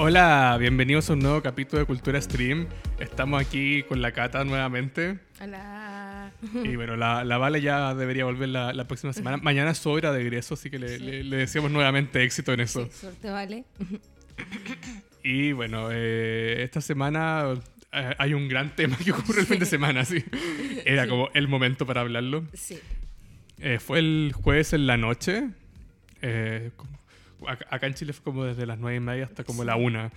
Hola, bienvenidos a un nuevo capítulo de Cultura Stream. Estamos aquí con la Cata nuevamente. Hola. Y bueno, la, la Vale ya debería volver la, la próxima semana. Mañana es hora de egreso, así que le, le- le deseamos nuevamente éxito en eso. Suerte, vale. Y bueno, eh, esta semana eh, hay un gran tema que ocurre el fin de semana, sí. Era Sí. como el momento para hablarlo. Sí. Eh, fue el jueves en la noche. eh, acá en Chile fue como desde las nueve y media hasta como la una.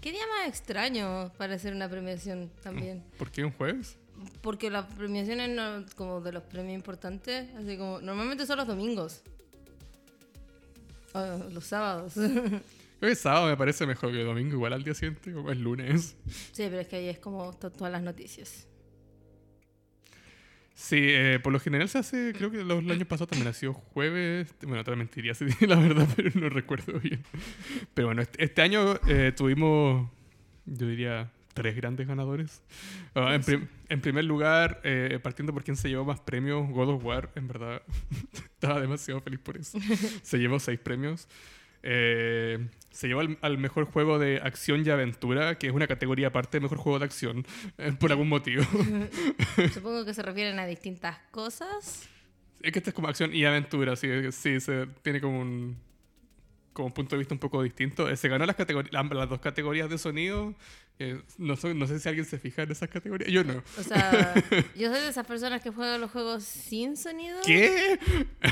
¿Qué día más extraño para hacer una premiación también? ¿Por qué un jueves? Porque las premiaciones no, como de los premios importantes, así como normalmente son los domingos. O los sábados. sí, Creo que sábado me parece mejor que domingo, igual al día siguiente, como es lunes. pero es que ahí es como to- todas las noticias. Sí, eh, por lo general se hace, creo que los, años pasados también ha sido jueves. Bueno, te mentiría la verdad, pero no recuerdo bien. Pero bueno, este, este año eh, tuvimos, yo diría, tres grandes ganadores. Ah, en primer lugar, eh, partiendo por quien se llevó más premios, God of War, en verdad, estaba demasiado feliz por eso. Se llevó seis premios. Eh, se llevó al, al mejor juego de acción y aventura, que es una categoría aparte de mejor juego de acción, eh, por algún motivo. Supongo que se refieren a distintas cosas. Es que esta es como acción y aventura, sí, sí, se tiene como un, como un punto de vista un poco distinto. Eh, Se ganó las, ambas- las dos categorías de sonido. eh, no, sé, no sé si alguien se fija en esas categorías. Yo no. O sea, yo soy de esas personas que juegan los juegos sin sonido. ¿Qué?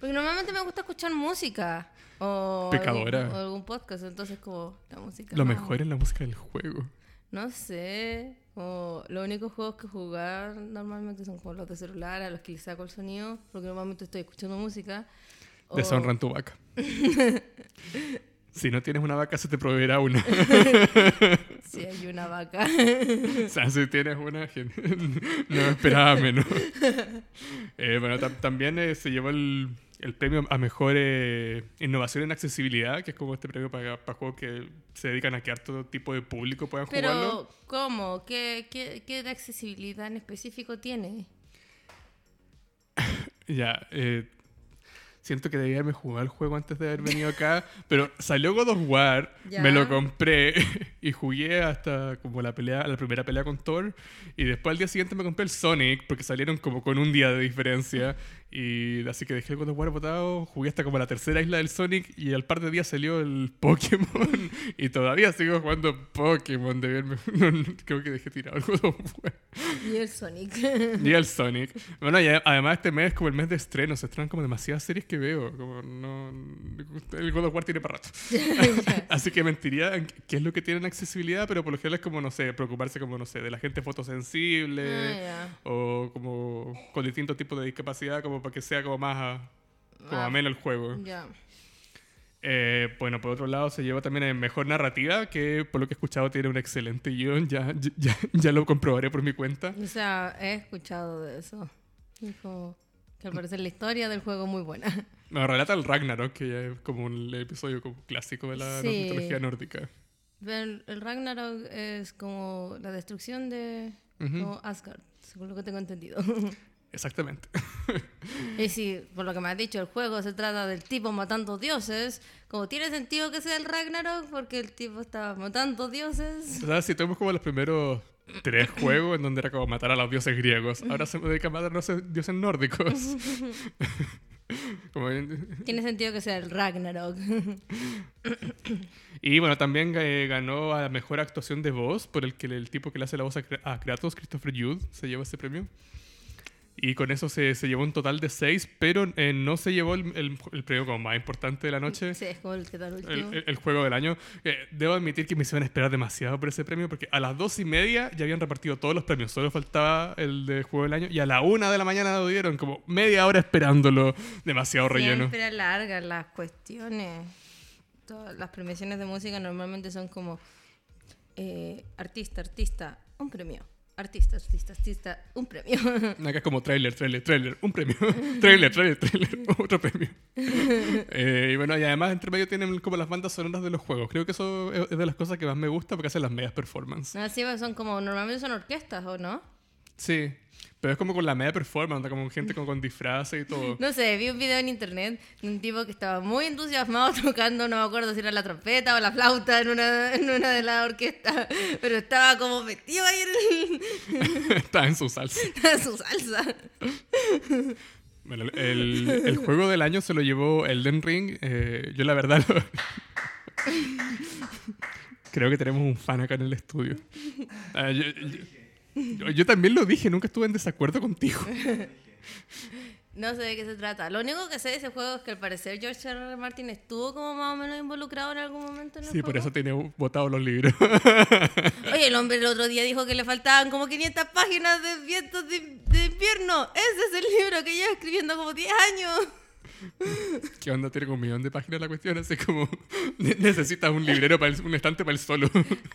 Porque normalmente me gusta escuchar música. O Pecadora. Algún, o algún podcast, entonces como la música. Lo no. mejor es la música del juego. No sé. O los únicos juegos que jugar normalmente son como los de celular, a los que les saco el sonido, porque normalmente estoy escuchando música. O- Deshonran tu vaca. si no tienes una vaca, se te proveerá una. Si hay una vaca. o sea, si tienes una, no esperaba menos. Eh, bueno, tam- también eh, se llevó el, el premio a mejor eh, innovación en accesibilidad, que es como este premio para, para juegos que se dedican a que todo tipo de público puedan jugarlo. Pero, ¿cómo? ¿Qué, qué, qué de accesibilidad en específico tiene? Ya, eh, siento que debía haberme jugado el juego antes de haber venido acá, pero salió God of War, Ya. me lo compré y jugué hasta como la pelea, la primera pelea con Thor y después al día siguiente me compré el Sonic porque salieron como con un día de diferencia y así que dejé el God of War botado, jugué hasta como la tercera isla del Sonic y al par de días salió el Pokémon y todavía sigo jugando Pokémon de verme, no, no, creo que dejé tirado el God of War. Y el Sonic. Y el Sonic. Bueno, y además este mes es como el mes de estreno. Se estrenan como demasiadas series que veo. Como no... El God of War tiene para rato. Así que mentiría en qué es lo que tienen accesibilidad, pero por lo general es como, no sé, preocuparse como, no sé, de la gente fotosensible Ah, o como con distintos tipos de discapacidad como para que sea como más a- como Ah. ameno el juego. Ya. Eh, bueno, por otro lado se llevó también en mejor narrativa, que por lo que he escuchado tiene un excelente guion. Ya, ya, ya lo comprobaré por mi cuenta. O sea, he escuchado de eso. Como que al parecer la historia del juego muy buena. Me relata el Ragnarok, que ya es como un episodio como clásico de la Sí. mitología nórdica. El, el Ragnarok es como la destrucción de Ujú. como Asgard, según lo que tengo entendido. Exactamente. y si, por lo que me has dicho, el juego se trata del tipo matando dioses, como tiene sentido que sea el Ragnarok, porque el tipo está matando dioses. O sea, si tuvimos como los primeros tres juegos en donde era como matar a los dioses griegos, ahora se dedica a matar a los dioses nórdicos. Como en- Tiene sentido que sea el Ragnarok. y bueno, también eh, ganó a la mejor actuación de voz por el que el tipo que le hace la voz a, Kra- a Kratos, Christopher Jude, se llevó ese premio. Y con eso se, se llevó un total de seis, pero eh, no se llevó el, el- el premio como más importante de la noche. sí, es como el que tal último. el, juego del año. Eh, debo admitir que me hicieron esperar demasiado por ese premio porque a las dos y media ya habían repartido todos los premios, solo faltaba el de juego del año y a la una de la mañana lo dieron, como media hora esperándolo, demasiado relleno. Siempre largas las cuestiones. Todas las premiaciones de música normalmente son como eh, artista, artista, un premio. Artista, artista, artista, un premio. Acá es como trailer, trailer, trailer, un premio. trailer, trailer, trailer, otro premio. Eh, y bueno, y además entre medio tienen como las bandas sonoras de los juegos. Creo que eso es de las cosas que más me gusta porque hacen las medias performances. Así son como, normalmente son orquestas, ¿o no? Sí. Pero es como con la media performance, como gente como con disfraces y todo. No sé, vi un video en internet de un tipo que estaba muy entusiasmado tocando, no me acuerdo si era la trompeta o la flauta en una, en una de las orquestas, pero estaba como metido ahí en, Está en su salsa. en su salsa. Bueno, el, el juego del año se lo llevó Elden Ring. Eh, yo la verdad lo- Creo que tenemos un fan acá en el estudio. Ah, yo, yo- yo también lo dije, nunca estuve en desacuerdo contigo. No sé de qué se trata. Lo único que sé de ese juego es que al parecer George R. R. Martin estuvo como más o menos involucrado en algún momento en el Sí, por eso tiene botados los libros. Oye, el hombre el otro día dijo que le faltaban como 500 páginas de vientos de, de invierno. Ese es el libro que lleva escribiendo como 10 años. ¿Qué onda? Tiene como un millón de páginas la cuestión, así como ne- necesitas un librero, para el- un estante para el solo.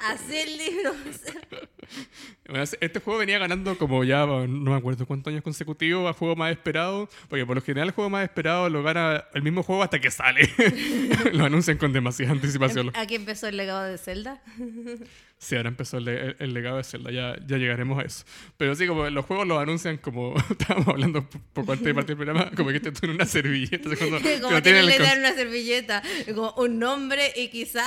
Hacer el libro. Bueno, Este juego venía ganando como ya, no me acuerdo cuántos años consecutivos, a juego más esperado, porque por lo general el juego más esperado lo gana el mismo juego hasta que sale. lo anuncian con demasiada anticipación. Aquí empezó el legado de Zelda. Sí, ahora empezó el, le- el legado de Zelda, ya, ya llegaremos a eso. Pero sí, como los juegos los anuncian como, estábamos hablando poco antes de partir el programa, como que esté tú en una servilleta. cuando- como que tienen el con- dan una servilleta, como un nombre y quizá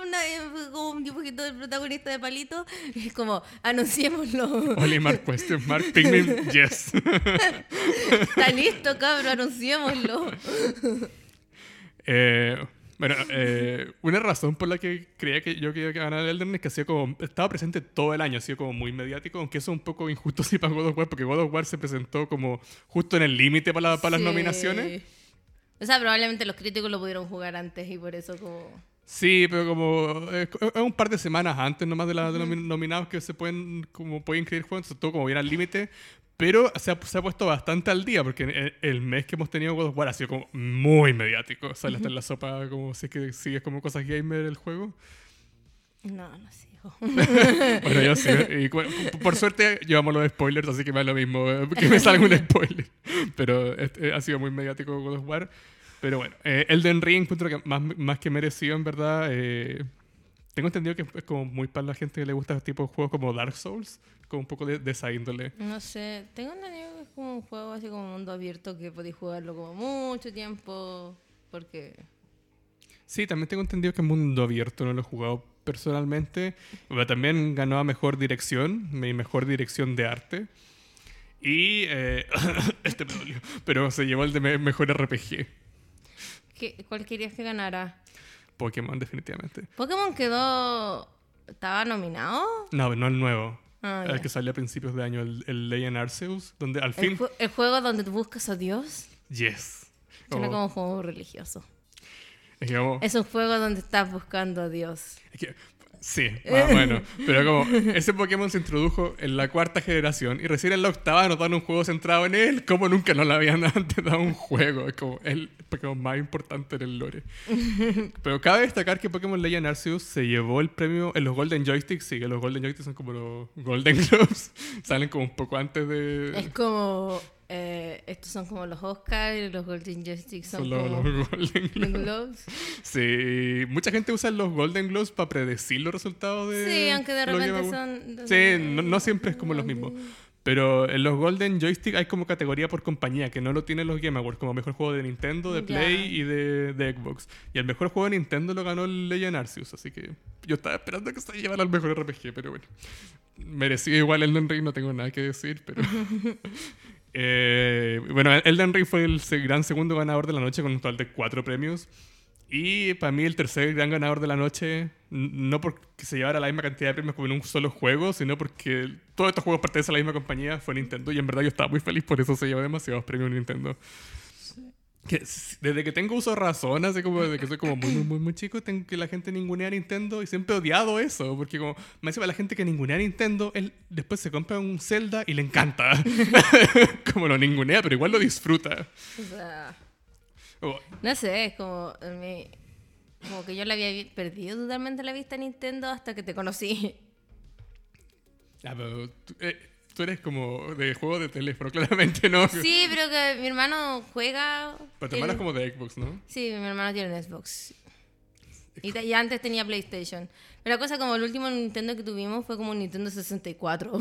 una- como un dibujito del protagonista de palito. Es como, anunciémoslo. Only mark question mark, Pikmin, yes. Está listo, cabrón, anunciémoslo. Eh, bueno, eh, una razón por la que creía que yo quería ganar el Elden Ring es que ha sido como, estaba presente todo el año, ha sido como muy mediático, aunque eso es un poco injusto sí para God of War, porque God of War se presentó como justo en el límite para, la- para las nominaciones. O sea, probablemente los críticos lo pudieron jugar antes y por eso como... Sí, pero como eh, es un par de semanas antes nomás de, la- de los nominados que se pueden como pueden inscribir juegos, todo como bien al límite. Pero se ha, se ha puesto bastante al día, porque el, el mes que hemos tenido God of War ha sido como muy mediático. Sale hasta en la sopa, como si es que sigues como cosas gamer el juego. No, no sigo. Bueno, yo sí. Y cu- por suerte llevamos los spoilers, así que me da lo mismo eh, que me salga un spoiler. Pero este, ha sido muy mediático God of War. Pero bueno, eh, Elden Ring encuentro que más, más que merecido, en verdad. eh, tengo entendido que es como muy para la gente que le gusta este tipo de juegos como Dark Souls, como un poco de, de esa índole. No sé, tengo entendido que es como un juego así como mundo abierto que podéis jugarlo como mucho tiempo porque... Sí, también tengo entendido que es mundo abierto, no lo he jugado personalmente. Pero también ganó a mejor dirección, mi mejor dirección de arte. Y eh, este me dolió, pero se llevó el de me- mejor RPG. ¿Qué- ¿Cuál querías que ganara? Pokémon, definitivamente. ¿Pokémon quedó... ¿Estaba nominado? No, no el nuevo. Ah, el que salió a principios de año, el, el Legend Arceus, donde al ¿El, fin. ju- el juego donde tú buscas a Dios? Yes. Suena Como- como un juego religioso. es que Es un juego donde estás buscando a Dios. es que- sí, más o menos. Pero como ese Pokémon se introdujo en la cuarta generación y recién en la octava nos dan un juego centrado en él, como nunca nos lo habían antes dado un juego. Es como el Pokémon más importante en el lore. Pero cabe destacar que Pokémon Legend Arceus se llevó el premio en los Golden Joysticks. Sí, que los Golden Joysticks son como los Golden Globes. Salen como un poco antes de. Es como... eh, estos son como los Oscars y los Golden Joysticks son, son los, como... los Golden Globes. Globes. Sí, mucha gente usa los Golden Globes para predecir los resultados de. Sí, aunque de repente son... Sí, no, no siempre es como los mismos. Pero en los Golden Joystick hay como categoría por compañía, que no lo tienen los Game Awards, como mejor juego de Nintendo, de. Play y de, de Xbox. Y el mejor juego de Nintendo lo ganó el Legend Arceus, así que yo estaba esperando que se llevara al mejor RPG, pero bueno. Merecido igual Elden Ring, no tengo nada que decir, pero... Eh, bueno, Elden Ring fue el gran segundo ganador de la noche con un total de cuatro premios. Y para mí el tercer gran ganador de la noche, no porque se llevara la misma cantidad de premios como en un solo juego, sino porque todos estos juegos pertenecen a la misma compañía, fue Nintendo. Y en verdad yo estaba muy feliz por eso se llevó demasiados premios Nintendo. Que desde que tengo uso de razón, así como desde que soy como muy, muy, muy, muy chico, tengo que la gente ningunea a Nintendo y siempre he odiado eso, porque como me encima la gente que ningunea a Nintendo, él después se compra un Zelda y le encanta. como lo ningunea, pero igual lo disfruta. O sea, Como, no sé, es como... me- como que yo le había perdido totalmente la vista a Nintendo hasta que te conocí. Ah, pero eh, tú eres como de juego de teléfono, claramente, ¿no? Sí, pero que mi hermano juega... Pero tu hermano es como de Xbox, ¿no? Sí, mi hermano tiene un Xbox. Y, antes tenía PlayStation. Pero la cosa como el último Nintendo que tuvimos fue como un Nintendo 64.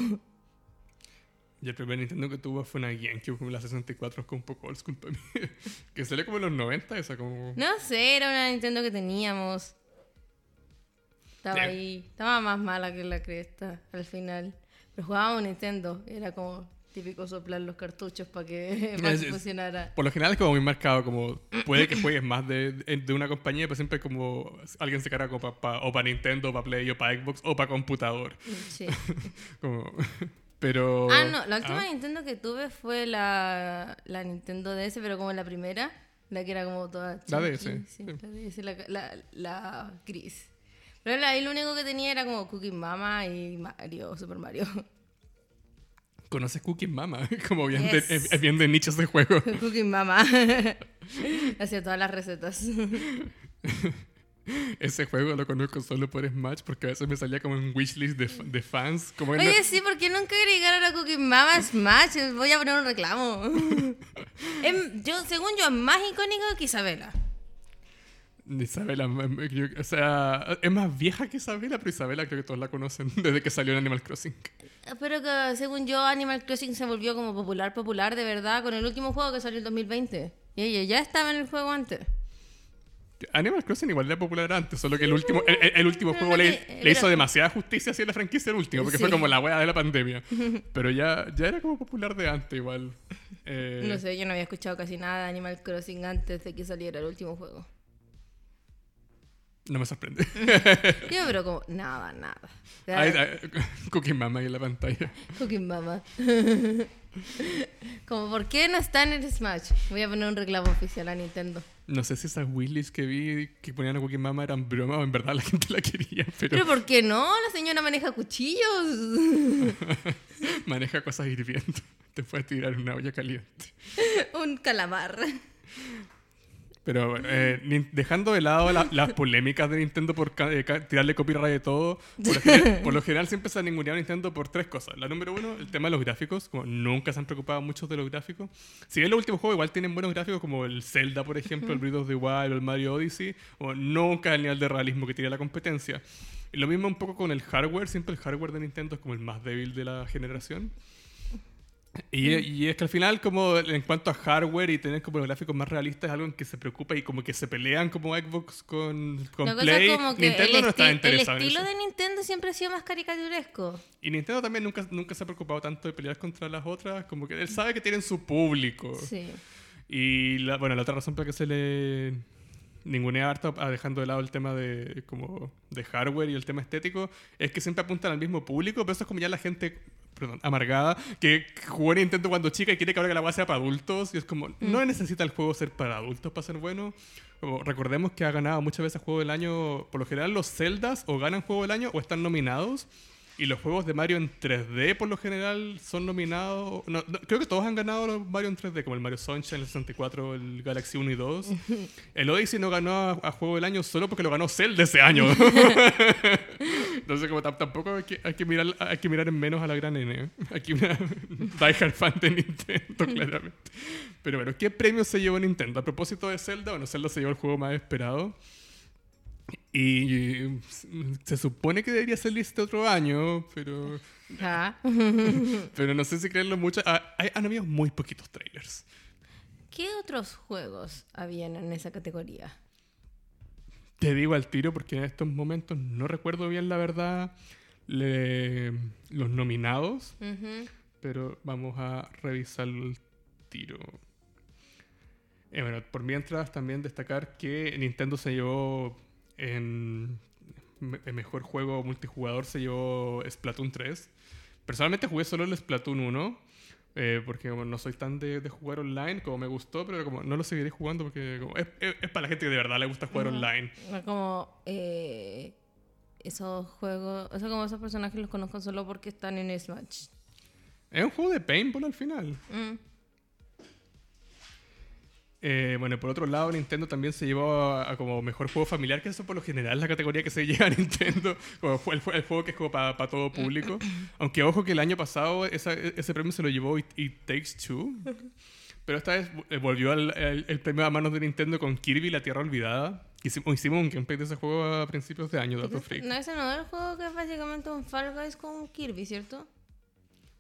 Y el primer Nintendo que tuvo fue una GameCube, como la 64, con un poco old school para mí. que salió como en los 90, esa como... No sé, era una Nintendo que teníamos. Estaba ahí. Estaba más mala que la cresta al final. Pero jugábamos Nintendo. Era como típico soplar los cartuchos para que, funcionara. Por lo general es como muy marcado, como puede que juegues más de, de- una compañía, pero siempre como alguien se carga como pa- pa- o para Nintendo, o para Play, o para Xbox, o para computador. Sí. Como, pero... Ah, no, la última Ah, Nintendo que tuve fue la, la Nintendo DS, pero como la primera, la que era como toda La chunky, DS, Sí, sí. la DS, la, la, la gris. Pero ahí lo único que tenía era como Cookie Mama y Mario, Super Mario. ¿Conoces Cookie Mama? Como bien, de, Yes. es- es bien de nichos de juego. Cookie Mama. Hacía todas las recetas. Ese juego lo conozco solo por Smash porque a veces me salía como en wishlist de, de fans. Como Oye, sí, ¿por qué nunca agregaron a Cookie Mama Smash? Voy a poner un reclamo. Em, yo, según yo, es más icónico que Isabela. Isabela, m- yo- o sea, es más vieja que Isabela, pero Isabela creo que todos la conocen desde que salió en Animal Crossing. Pero que según yo, Animal Crossing se volvió como popular, popular de verdad con el último juego que salió en 2020. Y ella ya estaba en el juego antes. Animal Crossing igual era popular antes, solo que el último, el, último juego le, le hizo demasiada justicia hacia la franquicia el último, porque fue como la wea de la pandemia. Pero ya, ya era como popular de antes igual. Eh, No sé, yo no había escuchado casi nada de Animal Crossing antes de que saliera el último juego. No me sorprende. Yo, pero como, nada, nada. Ahí- Cookie Mama ahí en la pantalla. Cookie Mama. como, ¿por qué no está en el Smash? Voy a poner un reclamo oficial a Nintendo. No sé si esas Willys que vi que ponían a Cookie Mama eran broma o en verdad la gente la quería, pero Pero ¿por qué no? La señora maneja cuchillos. maneja cosas hirviendo. Te puedes tirar una olla caliente. un calamar. Pero bueno, eh, dejando de lado la- las polémicas de Nintendo por eh, tirarle copyright de todo, por lo, general, por lo general siempre se ha ninguneado Nintendo por tres cosas. La número uno, el tema de los gráficos, como nunca se han preocupado muchos de los gráficos. Si bien los últimos juegos igual tienen buenos gráficos, como el Zelda, por ejemplo, el Breath of the Wild o el Mario Odyssey, o nunca el nivel de realismo que tiene la competencia. Y lo mismo un poco con el hardware, siempre el hardware de Nintendo es como el más débil de la generación. Y, y es que al final, como en cuanto a hardware y tener como los gráficos más realistas, es algo en que se preocupa y como que se pelean como Xbox con, con La Play. es como que Nintendo el, no está el interesado en estilo eso. de Nintendo siempre ha sido más caricaturesco. Y Nintendo también nunca, nunca se ha preocupado tanto de pelear contra las otras. Como que él sabe que tienen su público. Sí. Y la, bueno, la otra razón por la que se le ningunea harto, ah, dejando de lado el tema de, como, de hardware y el tema estético, es que siempre apuntan al mismo público, pero eso es como ya la gente perdón, amargada, que jugó en Nintendo cuando chica y quiere que ahora que la base sea para adultos, y es como, no necesita el juego ser para adultos para ser bueno. Como, recordemos que ha ganado muchas veces juego del año, por lo general los Zeldas o ganan juego del año o están nominados. Y los juegos de Mario en 3D por lo general son nominados. no, no, creo que todos han ganado los Mario en 3D, como el Mario Sunshine, el 64, el Galaxy 1 y 2. El Odyssey no ganó a, a juego del año solo porque lo ganó Zelda ese año. Entonces, como tam- tampoco hay que, hay, que mirar, hay que mirar en menos a la gran N. Aquí una diehard fan de Nintendo, claramente. Pero bueno, ¿qué premio se llevó Nintendo? A propósito de Zelda, bueno, Zelda se llevó el juego más esperado. Y se supone que debería salir este otro año, pero, Ah. pero no sé si creerlo mucho. Ah, hay, han habido muy poquitos trailers. ¿Qué otros juegos habían en esa categoría? Te digo al tiro porque en estos momentos no recuerdo bien la verdad le- los nominados, pero vamos a revisar el tiro. Eh, bueno, por mientras también destacar que Nintendo se llevó en el mejor juego multijugador se llevó Splatoon 3. Personalmente jugué solo el Splatoon 1. eh, porque como no soy tan de, de jugar online como me gustó, pero como no lo seguiré jugando porque como es, es- es para la gente que de verdad le gusta jugar online. No Como eh, esos juegos, o sea, como esos personajes los conozco solo porque están en Smash. Es un juego de paintball al final. Mm. Eh, bueno, por otro lado, Nintendo también se llevó a, a como mejor juego familiar, que eso por lo general es la categoría que se lleva a Nintendo, como el, el juego que es como para todo público. Aunque ojo que el año pasado esa- ese premio se lo llevó It, It Takes Two. Pero esta vez eh, volvió al- el, el premio a manos de Nintendo con Kirby La Tierra Olvidada. Hicimos, hicimos un gameplay de ese juego a principios de año, Dato Freak. No, ese no es el juego que es básicamente un Fall Guys con Kirby, ¿cierto?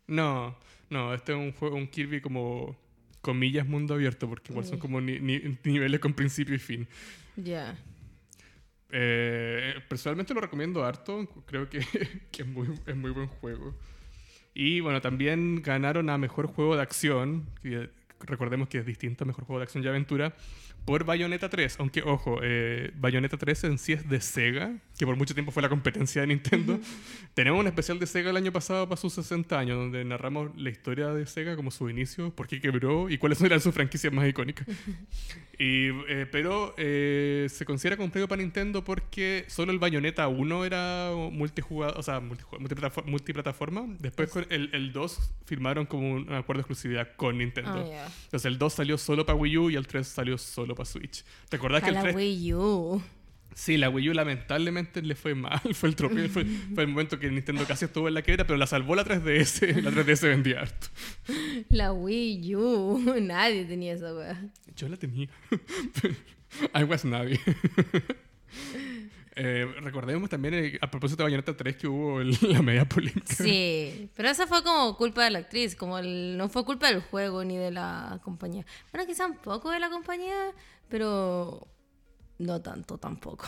No, No, este es un juego, un Kirby como comillas mundo abierto, porque igual son como ni- ni- niveles con principio y fin. Ya. Eh, personalmente lo recomiendo harto, creo que, que es, muy, es muy buen juego. Y bueno, también ganaron a Mejor Juego de Acción, que recordemos que es distinto a Mejor Juego de Acción y Aventura, por Bayonetta 3. Aunque, ojo, eh, Bayonetta 3 en sí es de Sega, que por mucho tiempo fue la competencia de Nintendo. Tenemos un especial de Sega el año pasado para sus 60 años, donde narramos la historia de Sega, como su inicio, por qué quebró y cuáles eran sus franquicias más icónicas. Y, eh, pero eh, se considera premio para Nintendo porque solo el Bayonetta 1 era multijugador, o sea, multiplataforma. multiplataforma. Después con el, el 2 firmaron como un acuerdo de exclusividad con Nintendo. Ah. Entonces el 2 salió solo para Wii U y el 3 salió solo para Switch. ¿Te acordás que el Para 3 Wii U. Sí, la Wii U lamentablemente le fue mal. Fue el tropiezo. Fue, fue el momento que Nintendo casi estuvo en la quiebra, pero la salvó la 3DS. La 3DS vendía harto. La Wii U. Nadie tenía esa weá. Yo la tenía. I was nadie. Eh, recordemos también, eh, a propósito de Bayonetta 3, que hubo el- la media polémica. Sí, pero esa fue como culpa de la actriz, como el- no fue culpa del juego ni de la compañía. Bueno, quizá un poco de la compañía, pero no tanto tampoco.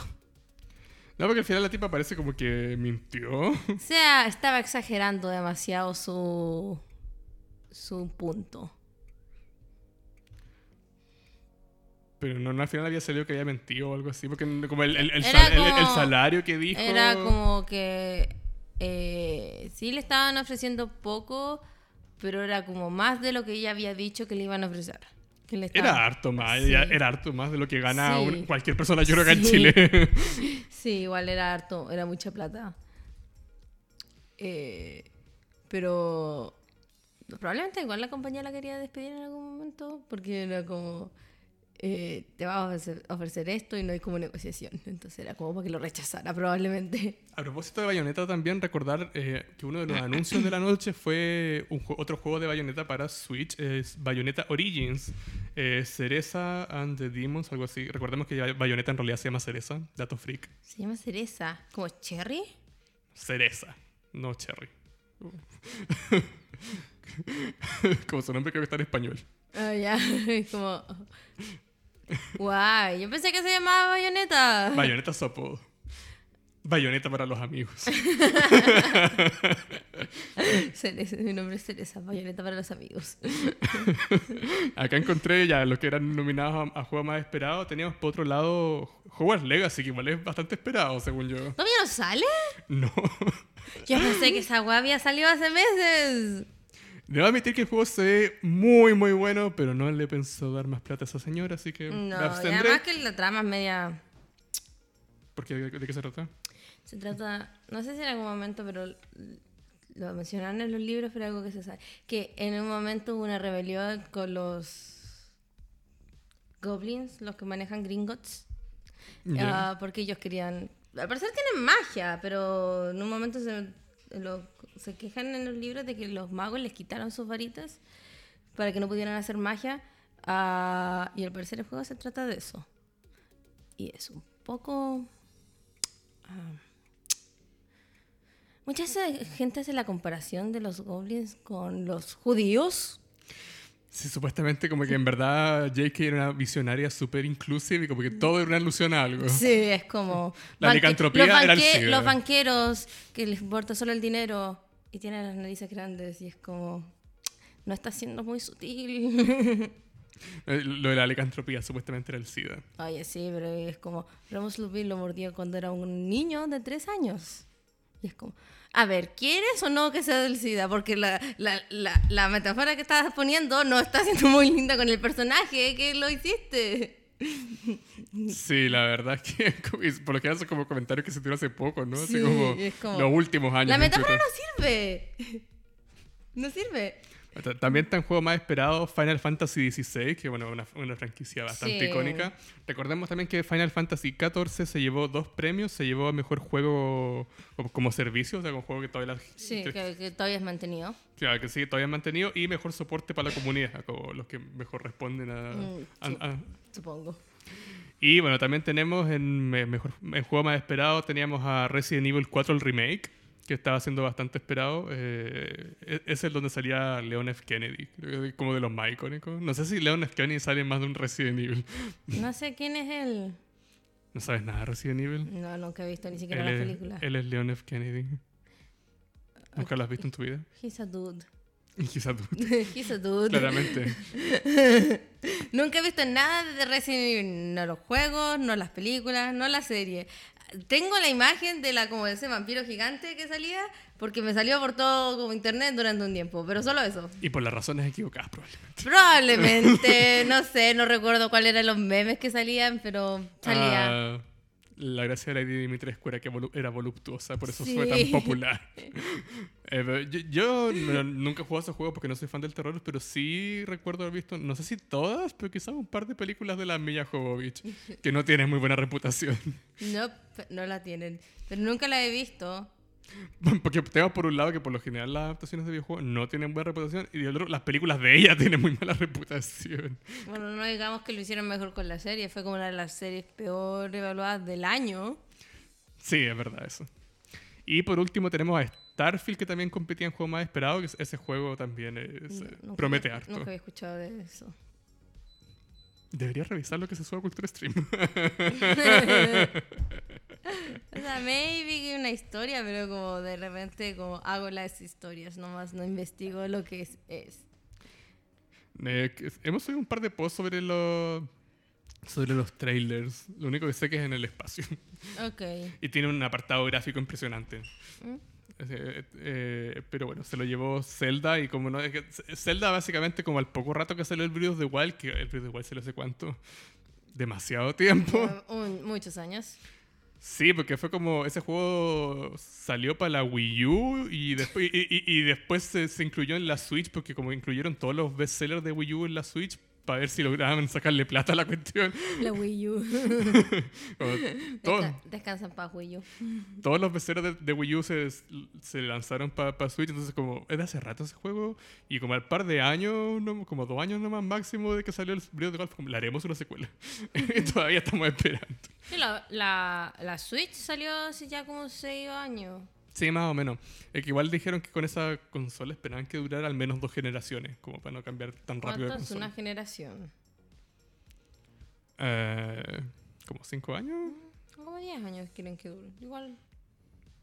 No, porque al final la tipa parece como que mintió. O sea, estaba exagerando demasiado su su punto. Pero no, no, al final había salido que había mentido o algo así. Porque como el, el- el sal- salario que dijo. Era como que eh, sí le estaban ofreciendo poco, pero era como más de lo que ella había dicho que le iban a ofrecer. Que le estaban- Era harto más, Sí. era harto más de lo que gana Sí. cualquier persona, yo creo que en. Chile. Sí, igual era harto, era mucha plata. Eh, pero probablemente igual la compañía la quería despedir en algún momento porque era como eh, te va a ofrecer, esto y no hay como negociación. Entonces era como para que lo rechazara probablemente. A propósito de Bayonetta, también recordar eh, que uno de los anuncios de la noche fue un otro juego de Bayonetta para Switch, es Bayonetta Origins, eh, Cereza and the Demons, algo así. Recordemos que Bayonetta en realidad se llama Cereza, dato freak. Se llama cereza, como cherry. Cereza, no Cherry. Como su nombre creo que está en español. Ah, ya, es como... Guay, yo pensé que se llamaba Bayonetta. Bayonetta su apodo. Bayonetta para los amigos. Cereza, mi nombre es Cereza, Bayonetta para los amigos. Acá encontré ya los que eran nominados a, a juego más esperado. Teníamos por otro lado Hogwarts Legacy, que igual es bastante esperado, según yo. ¿Todavía no sale? No. Yo pensé que esa weá había salido hace meses. Debo admitir que el juego se ve muy, muy bueno, pero no le pensó dar más plata a esa señora, así que No, me y abstendré. además que la trama es media... Porque, ¿de, de qué se trata? Se trata, no sé si en algún momento, pero lo mencionaron en los libros, pero algo que se sabe. Que en un momento hubo una rebelión con los goblins, los que manejan Gringotts. Ya. Ah, porque ellos querían... Al parecer tienen magia, pero en un momento se, lo- se quejan en los libros de que los magos les quitaron sus varitas para que no pudieran hacer magia. Ah, y al parecer el juego se trata de eso. Y es un poco... ah, Mucha esa- gente hace la comparación de los goblins con los judíos. Sí, supuestamente como que en verdad J.K. era una visionaria súper inclusive y como que todo era una alusión a algo. Sí, es como... La licantropía era el los banqueros que les importa solo el dinero y tienen las narices grandes y es como... No está siendo muy sutil. Eh, Lo de la licantropía supuestamente era el SIDA. Oye, sí, pero es como... Remus Lupin lo mordió cuando era un niño de tres años. Y es como... A ver, ¿quieres o no que sea del SIDA? Porque la, la, la, la metáfora que estabas poniendo no está siendo muy linda con el personaje que lo hiciste. Sí, la verdad es que por lo general son como comentarios que se tiraron hace poco, ¿no? Así Sí, como, es como- los últimos años. La metáfora no sirve. No sirve. Ta- También está en juego más esperado Final Fantasy XVI, que bueno, una, una franquicia bastante Sí. icónica. Recordemos también que Final Fantasy XIV se llevó dos premios, se llevó a mejor juego como, como servicio, o sea, como juego que todavía, la- Sí, que, que, que todavía es mantenido. claro, que sigue todavía mantenido, y mejor soporte para la comunidad, como los que mejor responden a... Mm, a- sí. a- Supongo. Y bueno, también tenemos en me- mejor en juego más esperado teníamos a Resident Evil 4 el remake, que estaba siendo bastante esperado. Eh, e- es el donde salía Leon F. Kennedy, como de los más icónicos. No sé si Leon F. Kennedy sale más de un Resident Evil. No sé quién es él. ¿No sabes nada de Resident Evil? No, nunca he visto ni siquiera Él la es, película. él es Leon F. Kennedy. ¿Nunca lo has visto en tu vida? He's a dude. Quizás tú, He's a dude. claramente. Nunca he visto nada de Resident Evil, no los juegos, no las películas, no la serie. Tengo la imagen de la como ese vampiro gigante que salía porque me salió por todo como internet durante un tiempo, pero solo eso. Y por las razones equivocadas, probablemente. Probablemente, no sé, no recuerdo cuáles eran los memes que salían, pero salía. Ah, la gracia de la ID Dimitrescu era que volu- era voluptuosa, por eso Sí. fue tan popular. Eh, yo yo no- nunca he jugado a esos juegos porque no soy fan del terror, pero sí recuerdo haber visto, no sé si todas, pero quizás un par de películas de la Milla Jovovich, que no tienen muy buena reputación. No, no la tienen, pero nunca la he visto. Porque tenemos por un lado que por lo general las adaptaciones de videojuegos no tienen buena reputación y de otro las películas de ella tienen muy mala reputación. Bueno, no digamos que lo hicieron mejor con la serie, fue como una de las series peor evaluadas del año. Sí, es verdad eso. Y por último tenemos a Starfield que también competía en juego más esperado, que es- ese juego también es, eh, Nunca- promete harto. Nunca había escuchado de eso. Deberías revisar lo que se sube a Cultura Stream. O sea, maybe una historia, pero como de repente como hago las historias, nomás no investigo lo que es. es. Eh, hemos subido un par de posts sobre los sobre los trailers. Lo único que sé que es en el espacio. Ok. y tiene un apartado gráfico impresionante. Mm. Eh, eh, pero bueno, se lo llevó Zelda y como no... es que Zelda básicamente como al poco rato que salió el Breath of the Wild, que el Breath of the Wild salió hace cuánto, demasiado tiempo. Un- muchos años. Sí, porque fue como ese juego salió para la Wii U y después, y, después se, se incluyó en la Switch porque como incluyeron todos los bestsellers de Wii U en la Switch para ver si lograban sacarle plata a la cuestión. La Wii U. Desca- descansa en paz, Wii U. todos los bestsellers de, de Wii U se, se lanzaron para Switch, entonces como es de hace rato ese juego y como al par de años, no- como dos años nomás máximo de que salió el Breath of the Wild, fue como, le haremos una secuela. y todavía estamos esperando. Sí, la, la, la Switch salió hace ya como 6 años. Sí, más o menos. Es que igual dijeron que con esa consola esperaban que durara al menos dos generaciones, como para no cambiar tan rápido ¿Cuánto es una generación? Eh, ¿Como cinco años? Como 10 años quieren que dure. Igual.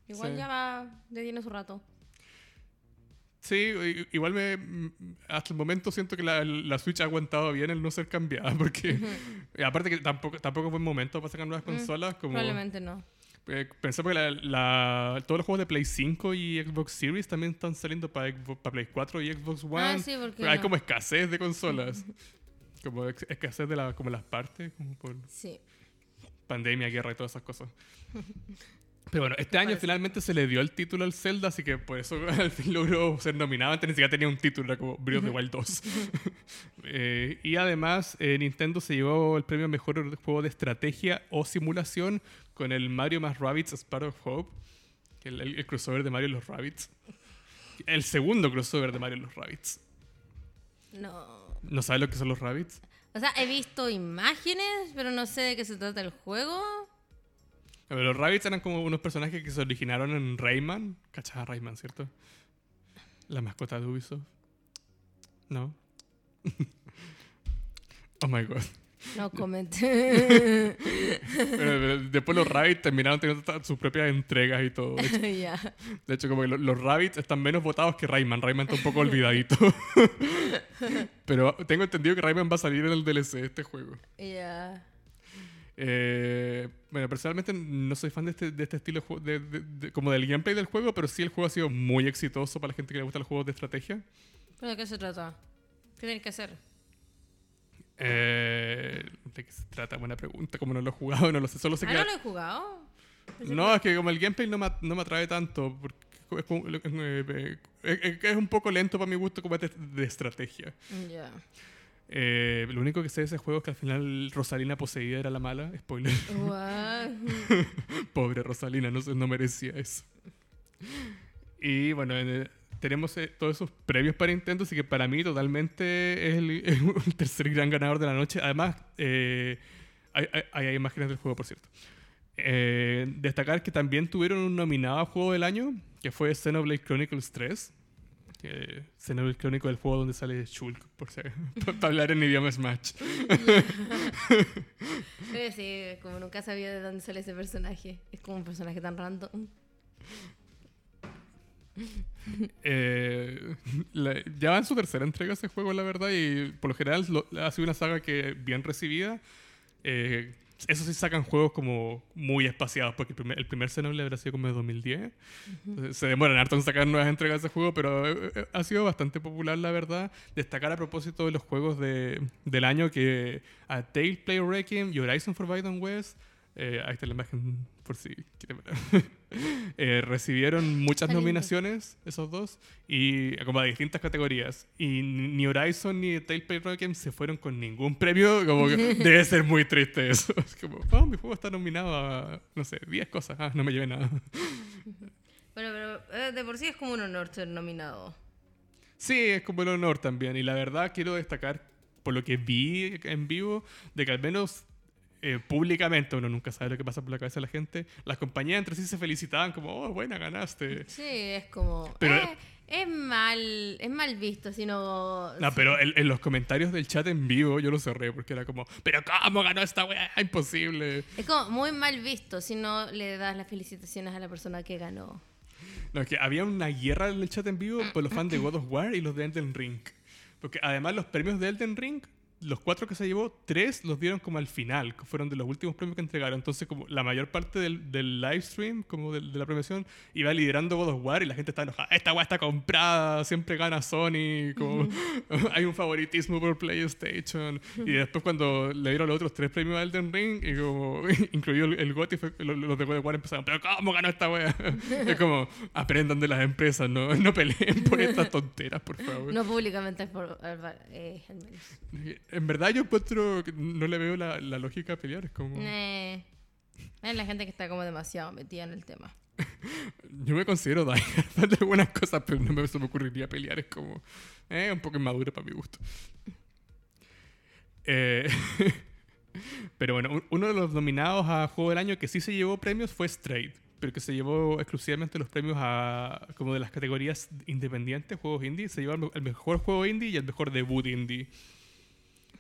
Igual Sí. ya va, ya tiene su rato. Sí, igual me mm, hasta el momento siento que la, la Switch ha aguantado bien el no ser cambiada, porque aparte que tampoco, tampoco es buen momento para sacar nuevas consolas, como Probablemente no. Eh, pensé porque la, la- todos los juegos de Play 5 y Xbox Series también están saliendo para, Play 4 y Xbox One. Ah, sí, porque Pero hay no. como escasez de consolas. como escasez de la, como las partes, como por Sí. pandemia, guerra y todas esas cosas. Pero bueno, este año parece. finalmente se le dio el título al Zelda, así que por eso al fin logró ser nominado. Antes ni siquiera tenía un título, era como Breath of the Wild 2. Eh, y además, eh, Nintendo se llevó el premio a mejor juego de estrategia o simulación con el Mario más Rabbids Sparrow of Hope, que el, el- el crossover de Mario y los Rabbids. El segundo crossover de Mario y los Rabbids. No. ¿No sabes lo que son los Rabbids? O sea, he visto imágenes, pero no sé de qué se trata el juego. Los Rabbids eran como unos personajes que se originaron en Rayman. ¿Cachas a Rayman, cierto? La mascota de Ubisoft. ¿No? oh my god. No comenté. Después los Rabbids terminaron teniendo sus propias entregas y todo. De hecho, de hecho, como que lo- los Rabbids están menos votados que Rayman. Rayman está un poco olvidadito. pero tengo entendido que Rayman va a salir en el DLC de este juego. Ya. Eh, bueno, personalmente no soy fan de este, de este estilo de, de- como del gameplay del juego, pero sí el juego ha sido muy exitoso para la gente que le gusta los juegos de estrategia. ¿Pero de qué se trata? ¿Qué tienes que hacer? Eh, ¿De qué se trata? Buena pregunta. Como no lo he jugado, no lo sé. Solo sé Ah, que... no lo he jugado. No, es que como el gameplay no me, no me atrae tanto, porque es, eh, eh, es- es un poco lento para mi gusto como de, de estrategia. Ya. Eh, lo único que sé de ese juego es que al final Rosalina poseída era la mala. Spoiler. Guau. Pobre Rosalina, no, no merecía eso. Y bueno, eh, tenemos eh, todos esos premios para Nintendo, así que para mí totalmente es el, tercer gran ganador de la noche. Además, hay, hay- hay imágenes del juego, por cierto. Destacar que también tuvieron un nominado a Juego del Año, que fue Xenoblade Chronicles 3. Que Xenoblade el juego donde sale Shulk, por para hablar en idioma Smash. sí, como nunca sabía de dónde sale ese personaje. Es como un personaje tan random. Eh, ya va en su tercera entrega ese juego, la verdad, y por lo general ha sido una saga que bien recibida. Eh, eso sí sacan juegos como muy espaciados, porque el primer, el primer Xenoblade habrá sido como de 2010. Se demoran harto en sacar nuevas entregas de ese juego, pero eh, eh, ha sido bastante popular, la verdad. Destacar a propósito de los juegos de, del año que a Tale Play Requiem y Horizon Forbidden West, eh, ahí está la imagen por si quieren ver. Eh, recibieron muchas nominaciones, esos dos, y como de distintas categorías. Y ni Horizon ni Tale Requiem se fueron con ningún premio. Como que debe ser muy triste eso. Es como, oh, mi juego está nominado a, no sé, 10 cosas. Ah, no me lleve nada. Bueno, pero eh, de por sí es como un honor ser nominado. Sí, es como un honor también. Y la verdad quiero destacar, por lo que vi en vivo, de que al menos eh, públicamente, uno nunca sabe lo que pasa por la cabeza de la gente, las compañías entre sí se felicitaban como, oh, buena, ganaste. Sí, es como... Pero, eh, es mal, es mal visto, sino... No, pero en, los comentarios del chat en vivo yo lo cerré porque era como, pero ¿cómo ganó esta weá? Imposible. Es como muy mal visto si no le das las felicitaciones a la persona que ganó. No, es que había una guerra en el chat en vivo por los fans de God of War y los de Elden Ring. Porque además los premios de Elden Ring los cuatro que se llevó, tres los dieron como al final, que fueron de los últimos premios que entregaron. Entonces, como la mayor parte del, del live stream, como de, la premiación, iba liderando God of War y la gente está enojada. Esta weá está comprada, siempre gana Sony, como hay un favoritismo por PlayStation. Y después cuando le dieron los otros tres premios a Elden Ring, y como incluyó el, el GOTY, los, de God of War empezaron, pero ¿cómo ganó esta weá? es como, aprendan de las empresas, no, no peleen por estas tonteras, por favor. No públicamente, por, eh, en verdad yo encuentro que no le veo la, la lógica a pelear. Es como... Es la gente que está como demasiado metida en el tema. yo me considero de buenas cosas, pero no me, se me ocurriría pelear. Es como... Eh, un poco inmaduro para mi gusto. Eh, pero bueno, uno de los nominados a Juego del Año que sí se llevó premios fue Straight, pero que se llevó exclusivamente los premios a como de las categorías independientes, juegos indie. Se llevó el mejor juego indie y el mejor debut indie.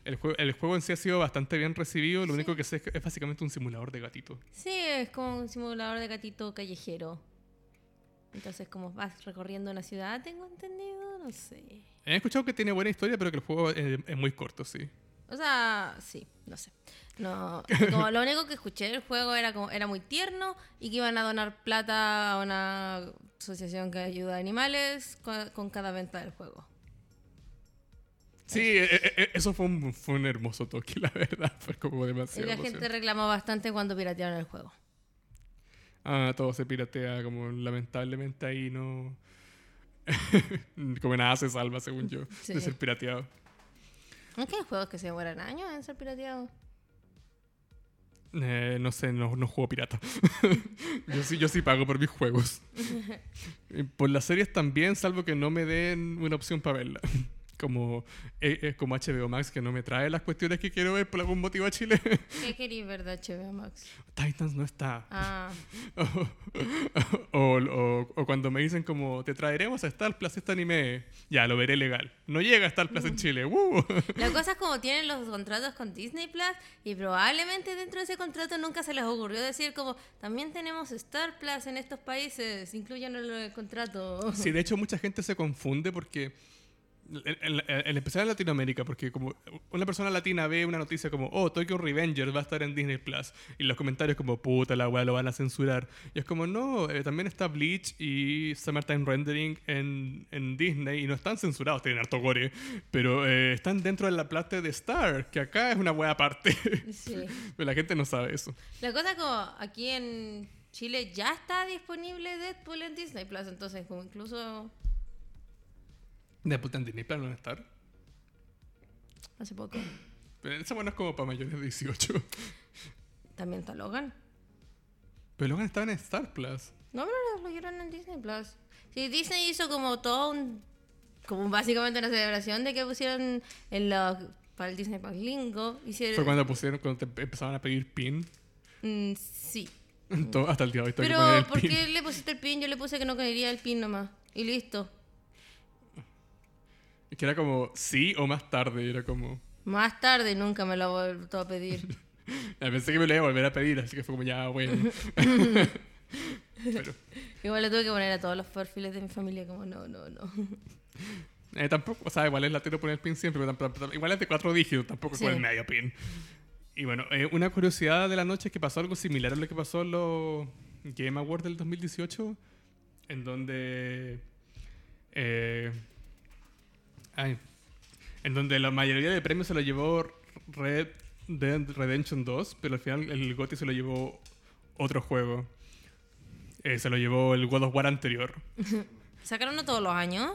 El, el, juego en sí ha sido bastante bien recibido. Lo único que sé es, que es básicamente un simulador de gatito. Sí, es como un simulador de gatito callejero. Entonces, como vas recorriendo una ciudad, tengo entendido, no sé. He escuchado que tiene buena historia, pero que el juego es, muy corto, sí. O sea, sí, no sé. No, como lo único que escuché del juego era como era muy tierno y que iban a donar plata a una asociación que ayuda a animales con cada venta del juego. Sí, e, e, e, eso fue un, fue un hermoso toque, la verdad. Fue como demasiado. Y la gente reclamó bastante cuando piratearon el juego. Ah, todo se piratea, como lamentablemente ahí no. como nada se salva, según yo, de ser pirateado. ¿Qué hay juegos que se demoran años en ser pirateados? Eh, no sé, no, no juego pirata. yo, sí, yo sí pago por mis juegos. por las series también, salvo que no me den una opción para verla como, eh, eh, como HBO Max que no me trae las cuestiones que quiero ver por algún motivo a Chile. ¿Qué queréis ver de HBO Max? Titans no está. Ah. o, o, cuando me dicen como, te traeremos a Star Plus este anime, ya, lo veré legal. No llega a Star Plus en Chile. ¡Uh! La cosa es como tienen los contratos con Disney Plus y probablemente dentro de ese contrato nunca se les ocurrió decir como, también tenemos Star Plus en estos países, incluyan el contrato. Sí, de hecho mucha gente se confunde porque en, especial en Latinoamérica, porque como una persona latina ve una noticia como, oh, Tokyo Revengers va a estar en Disney Plus, y los comentarios como, puta, la weá lo van a censurar. Y es como, no, eh, también está Bleach y Summertime Rendering en, en, Disney, y no están censurados, tienen harto gore, pero eh, están dentro de la plata de Star, que acá es una weá aparte. Sí. pero la gente no sabe eso. La cosa como, aquí en Chile ya está disponible Deadpool en Disney Plus, entonces como incluso ¿De puta en Disney Plus estar? Hace poco. Pero esa bueno es como para mayores de 18. También está Logan. Pero Logan estaba en Star Plus. No, pero lo pusieron en Disney Plus. Sí, Disney hizo como todo un. Como básicamente una celebración de que pusieron en la, para el Disney Plus Lingo. Hicieron, ¿Fue cuando pusieron, cuando te empezaban a pedir pin? Mm, sí. Hasta el día de hoy Pero, el ¿por pin. qué le pusiste el pin? Yo le puse que no quería el pin nomás. Y listo. Que era como sí o más tarde. Era como. Más tarde nunca me lo he vuelto a pedir. Pensé que me lo iba a volver a pedir, así que fue como ya, bueno. Pero Igual le tuve que poner a todos los perfiles de mi familia como no, no, no. eh, tampoco, o sea, igual es latero poner el pin siempre, pero tampoco- igual es de cuatro dígitos, tampoco es Sí. con el medio pin. Y bueno, eh, una curiosidad de la noche es que pasó algo similar a lo que pasó en los Game Awards del 2018, en donde. eh, ay, en donde la mayoría de premios se lo llevó Red Dead Redemption 2, pero al final el GOTY se lo llevó otro juego. Eh, se lo llevó el God of War anterior. ¿Sacaron uno todos los años?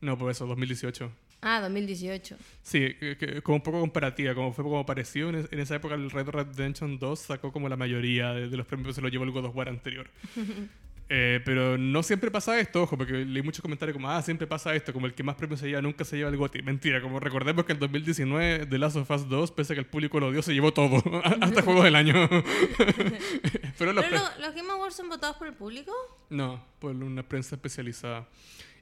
No, por eso, 2018. Ah, 2018. Sí, que- que- como un poco comparativa, como fue como parecido. En esa época el Red Dead Redemption 2 sacó como la mayoría de, de los premios, se lo llevó el God of War anterior. Eh, pero no siempre pasa esto, ojo, porque leí muchos comentarios como, ah, siempre pasa esto, como el que más premios se lleva nunca se lleva el GOTY. Mentira, como recordemos que en 2019 The Last of Us 2, pese a que el público lo odió, se llevó todo, hasta Juegos del Año. pero los ¿Pero lo- los Game Awards son votados por el público? No, por una prensa especializada.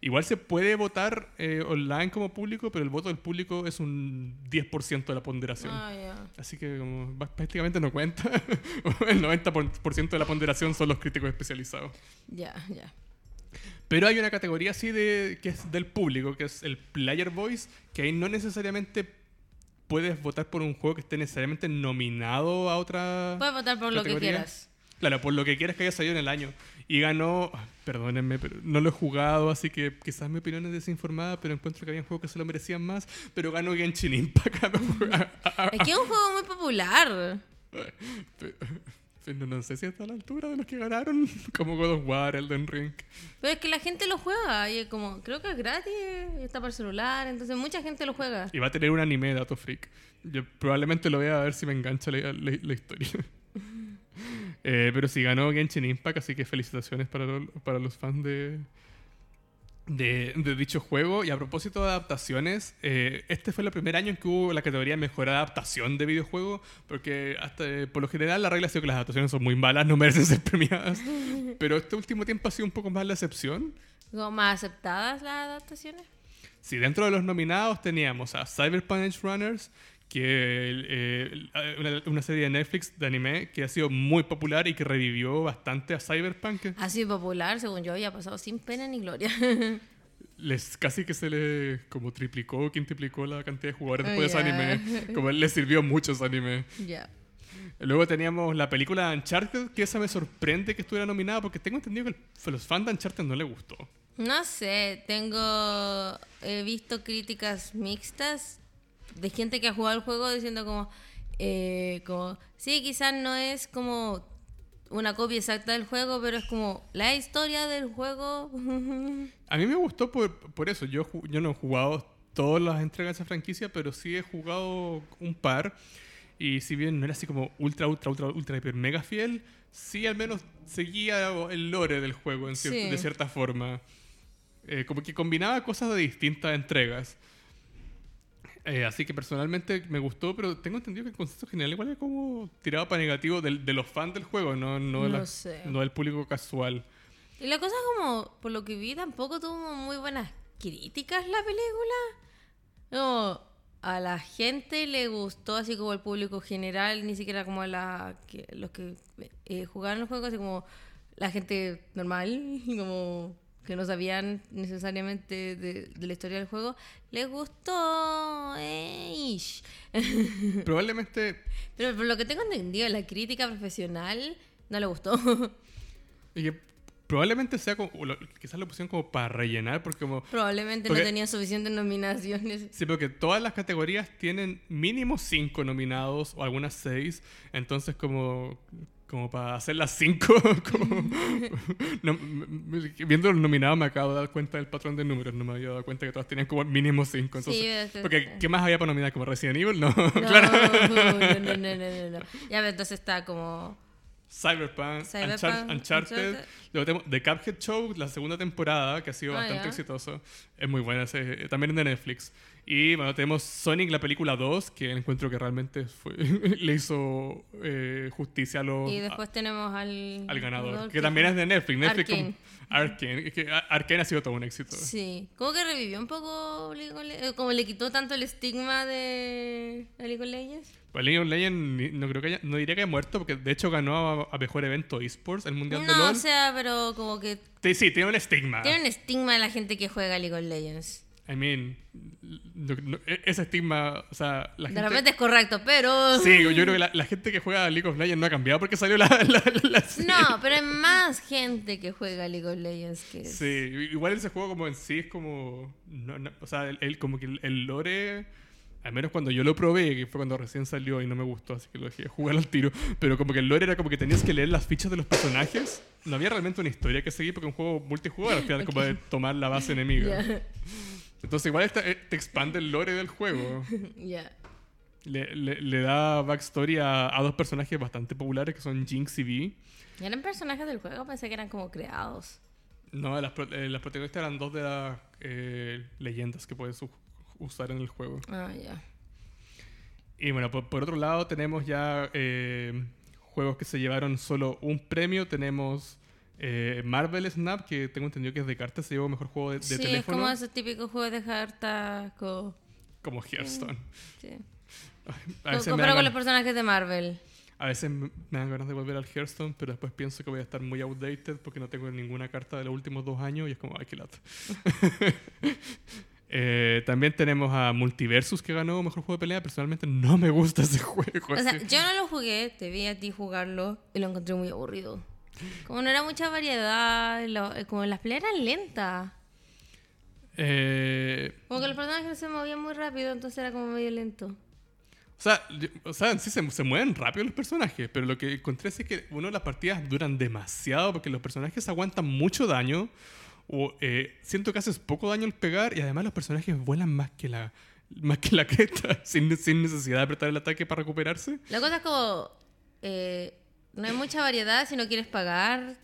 Igual se puede votar eh, online como público, pero el voto del público es un 10% de la ponderación. Ah, ya. Así que como prácticamente no cuenta. el 90% de la ponderación son los críticos especializados. Ya, ya. Pero hay una categoría así de que es del público, que es el Player Voice, que ahí no necesariamente puedes votar por un juego que esté necesariamente nominado a otra... Puedes votar por lo que ¿Categoría? quieras. Claro, por lo que quieras que haya salido en el año. Y ganó, perdónenme, pero no lo he jugado, así que quizás mi opinión es desinformada, pero encuentro que había juegos que se lo merecían más. Pero ganó Genshin Impact. Es que es un juego muy popular. Pero no sé si está a la altura de los que ganaron, como God of War, Elden Ring. Pero es que la gente lo juega. Y es como, creo que es gratis. y está el celular. Entonces mucha gente lo juega. Y va a tener un anime, Dato Freak. Yo probablemente lo vea a ver si me engancha la, la- la historia. Eh, pero sí ganó Genshin Impact, así que felicitaciones para, lo- para los fans de, de, de dicho juego. Y a propósito de adaptaciones, eh, este fue el primer año en que hubo la categoría Mejor Adaptación de Videojuego, porque hasta eh, por lo general la regla ha sido que las adaptaciones son muy malas, no merecen ser premiadas. Pero este último tiempo ha sido un poco más la excepción. Más aceptadas las adaptaciones. Sí, dentro de los nominados teníamos a Cyberpunk Edge Runners, que eh, una, una serie de Netflix de anime que ha sido muy popular y que revivió bastante a Cyberpunk. Ha sido popular, según yo, y ha pasado sin pena ni gloria. Les, casi que se le como triplicó quintuplicó la cantidad de jugadores después Oh, de ese anime. Como les sirvió mucho ese anime. ya. Luego teníamos la película Uncharted, que esa me sorprende que estuviera nominada porque tengo entendido que el- a los fans de Uncharted no les gustó. No sé, tengo. He visto críticas mixtas de gente que ha jugado el juego diciendo como. eh, como sí, quizás no es como una copia exacta del juego, pero es como la historia del juego. A mí me gustó por, por eso. Yo, yo no he jugado todas las entregas de esa franquicia, pero sí he jugado un par. Y si bien no era así como ultra, ultra, ultra, ultra, hiper, mega fiel, sí al menos seguía el lore del juego en cier- Sí. de cierta forma. Eh, como que combinaba cosas de distintas entregas. Eh, así que personalmente me gustó, pero tengo entendido que el concepto general igual es como tirado para negativo del- de, los fans del juego, no, no, de No la- sé. no del público casual. y la cosa es como, por lo que vi, tampoco tuvo muy buenas críticas la película. No, a la gente le gustó, así como el público general, ni siquiera como a la, que, los que eh, jugaban el juego, así como la gente normal, como que no sabían necesariamente de, de la historia del juego, les gustó. eh. Probablemente Pero por lo que tengo entendido, la crítica profesional no le gustó. Y que probablemente sea como, quizás lo pusieron como para rellenar, porque como, Probablemente Porque- no tenía suficientes nominaciones. sí, porque todas las categorías tienen mínimo cinco nominados o algunas seis, entonces como, como para hacer las cinco, como, no, viendo los nominados me acabo de dar cuenta del patrón de números, no me había dado cuenta que todas tenían como mínimo cinco, entonces, Sí, porque ¿qué más había para nominar? ¿Como Resident Evil? No, No, claro. no, no, no, no, no. Ya, pero entonces está como. Cyberpunk, Cyberpunk, Unchar- Uncharted. Uncharted. Luego tenemos The Cuphead Show, la segunda temporada, que ha sido Ah, bastante ya. exitoso. Es muy buena, ese- también es de Netflix. Y bueno, tenemos Sonic, la película 2, que encuentro que realmente fue, le hizo eh, justicia a los, Y después tenemos al... al ganador, que también es de Netflix. Netflix Arcane. como- Arcane. Es que Ar- Arcane ha sido todo un éxito. Sí, como que revivió un poco eh, como le quitó tanto el estigma de League of Legends. Pues League of Legends no creo que haya- no diría que haya muerto, porque de hecho ganó a, a mejor evento esports, el mundial de No, LoL. o sea, pero como que Sí, sí, tiene un estigma. tiene un estigma de la gente que juega League of Legends. I mean, no- no- e- ese estigma, o sea, la De gente... repente es correcto, pero... Sí, yo creo que la, la gente que juega League of Legends no ha cambiado porque salió la, la, la serie. No, pero hay más gente que juega League of Legends que... Sí, igual ese juego como en sí es como... no- o sea, el, el- como que el, lore... Al menos cuando yo lo probé, que fue cuando recién salió y no me gustó, así que lo dejé de jugar al tiro. Pero como que el lore era como que tenías que leer las fichas de los personajes. No había realmente una historia que seguir porque es un juego multijugador, al final como de tomar la base enemiga. Entonces igual esta- eh, te expande el lore del juego. ya. Le, le- le da backstory a, a dos personajes bastante populares que son Jinx y Vi. ¿Y eran personajes del juego? Pensé que eran como creados. No, las, eh, las protagonistas eran dos de las eh, leyendas que puedes usar en el juego. Ah, ya. Y bueno, por, por otro lado tenemos ya eh, juegos que se llevaron solo un premio. Tenemos eh, Marvel Snap, que tengo entendido que es de cartas, se llevó mejor juego de, de sí, es teléfono. como esos típicos juegos de cartas co- Como Hearthstone. sí. A veces, me comparado con los personajes de Marvel. a veces me dan ganas de volver al Hearthstone, pero después pienso que voy a estar muy outdated porque no tengo ninguna carta de los últimos dos años y es como, ay, qué lata. Eh, también tenemos a Multiversus que ganó Mejor Juego de Pelea. Personalmente no me gusta ese juego. O sea, yo no lo jugué, te vi a ti jugarlo y lo encontré muy aburrido. Como no era mucha variedad, lo- eh, como las peleas eran lentas. Eh, Como que los personajes se movían muy rápido, entonces era como medio lento. o sea, o sea, sí se, se mueven rápido los personajes, pero lo que encontré es que uno las partidas duran demasiado porque los personajes aguantan mucho daño. O eh, siento que haces poco daño al pegar y además los personajes vuelan más que la, más que la cresta sin, sin necesidad de apretar el ataque para recuperarse. La cosa es como, eh, no hay mucha variedad si no quieres pagar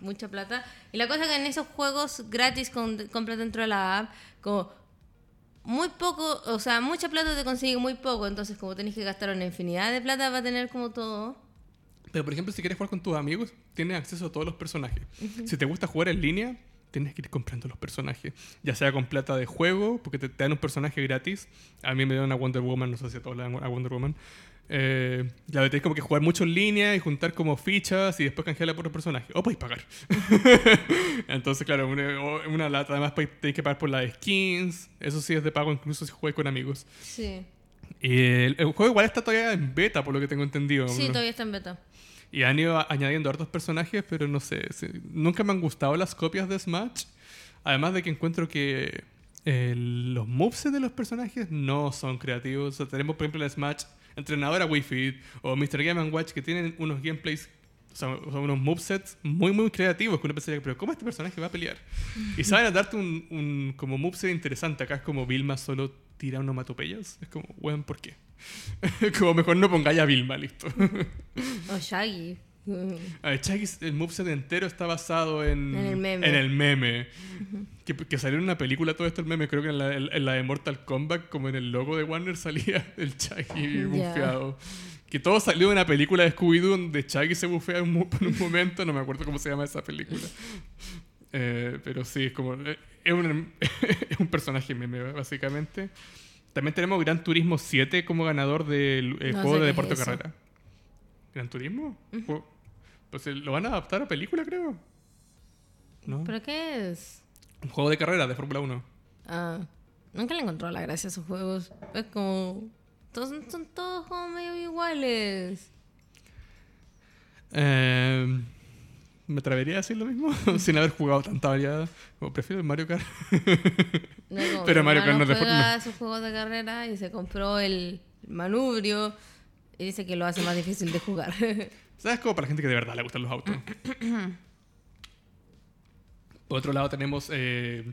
mucha plata. Y la cosa es que en esos juegos gratis con, compras dentro de la app, como muy poco, o sea, mucha plata te consigue muy poco, entonces como tenés que gastar una infinidad de plata va a tener como todo. Pero por ejemplo, si quieres jugar con tus amigos, tienes acceso a todos los personajes. Si te gusta jugar en línea, tienes que ir comprando los personajes. Ya sea con plata de juego, porque te, te dan un personaje gratis. A mí me dieron a Wonder Woman, no sé si a todos le dan a Wonder Woman. Eh, la verdad es como que jugar mucho en línea y juntar como fichas y después canjearla por otro personaje. O podéis pagar. Entonces, claro, una, una lata. Además, tenéis que pagar por las skins. Eso sí es de pago, incluso si juegas con amigos. Sí. Y el, el juego igual está todavía en beta, por lo que tengo entendido. Sí, ¿no? todavía está en beta. Y han ido a- añadiendo hartos personajes, pero no sé. nunca me han gustado las copias de Smash. Además de que encuentro que eh, los movesets de los personajes no son creativos. O sea, tenemos, por ejemplo, en Smash Entrenadora Wii Fit o Mr. Game Watch que tienen unos gameplays, o sea, unos movesets muy, muy creativos. Que uno pensaría, pero ¿cómo este personaje va a pelear? Y saben a darte un, un como moveset interesante. Acá es como Vilma solo tira onomatopeyas. Es como, bueno, ¿por qué? como mejor no pongáis a Vilma, listo. O Shaggy. A ver, Chucky, el moveset entero está basado en, En el meme. en el meme. Que, que salió en una película todo esto el meme. Creo que en la, en- en la de Mortal Kombat, como en el logo de Warner, salía el Chucky bufeado. Que todo salió de una película de Scooby-Doo donde Chucky se bufea un mo- por un momento. No me acuerdo cómo se llama esa película. Eh, pero sí, es como... eh, Es un, es un personaje meme, básicamente. También tenemos Gran Turismo 7 como ganador del eh, No juego de deporte es carrera. ¿Gran Turismo? Juego- Pues eh, lo van a adaptar a película, creo. ¿No? ¿Pero qué es? Un juego de carrera de Fórmula 1. Ah, nunca le encontró la gracia a esos juegos. Es como. Todos, son todos como medio iguales. Eh, ¿Me atrevería a decir lo mismo? Sin haber jugado tanta variedad. Como prefiero el Mario Kart. No como Pero Mario Kart no es de juega forma- esos juegos de carrera y se compró el manubrio y dice que lo hace más difícil de jugar. ¿Sabes? Como para la gente que de verdad le gustan los autos. Por otro lado tenemos eh,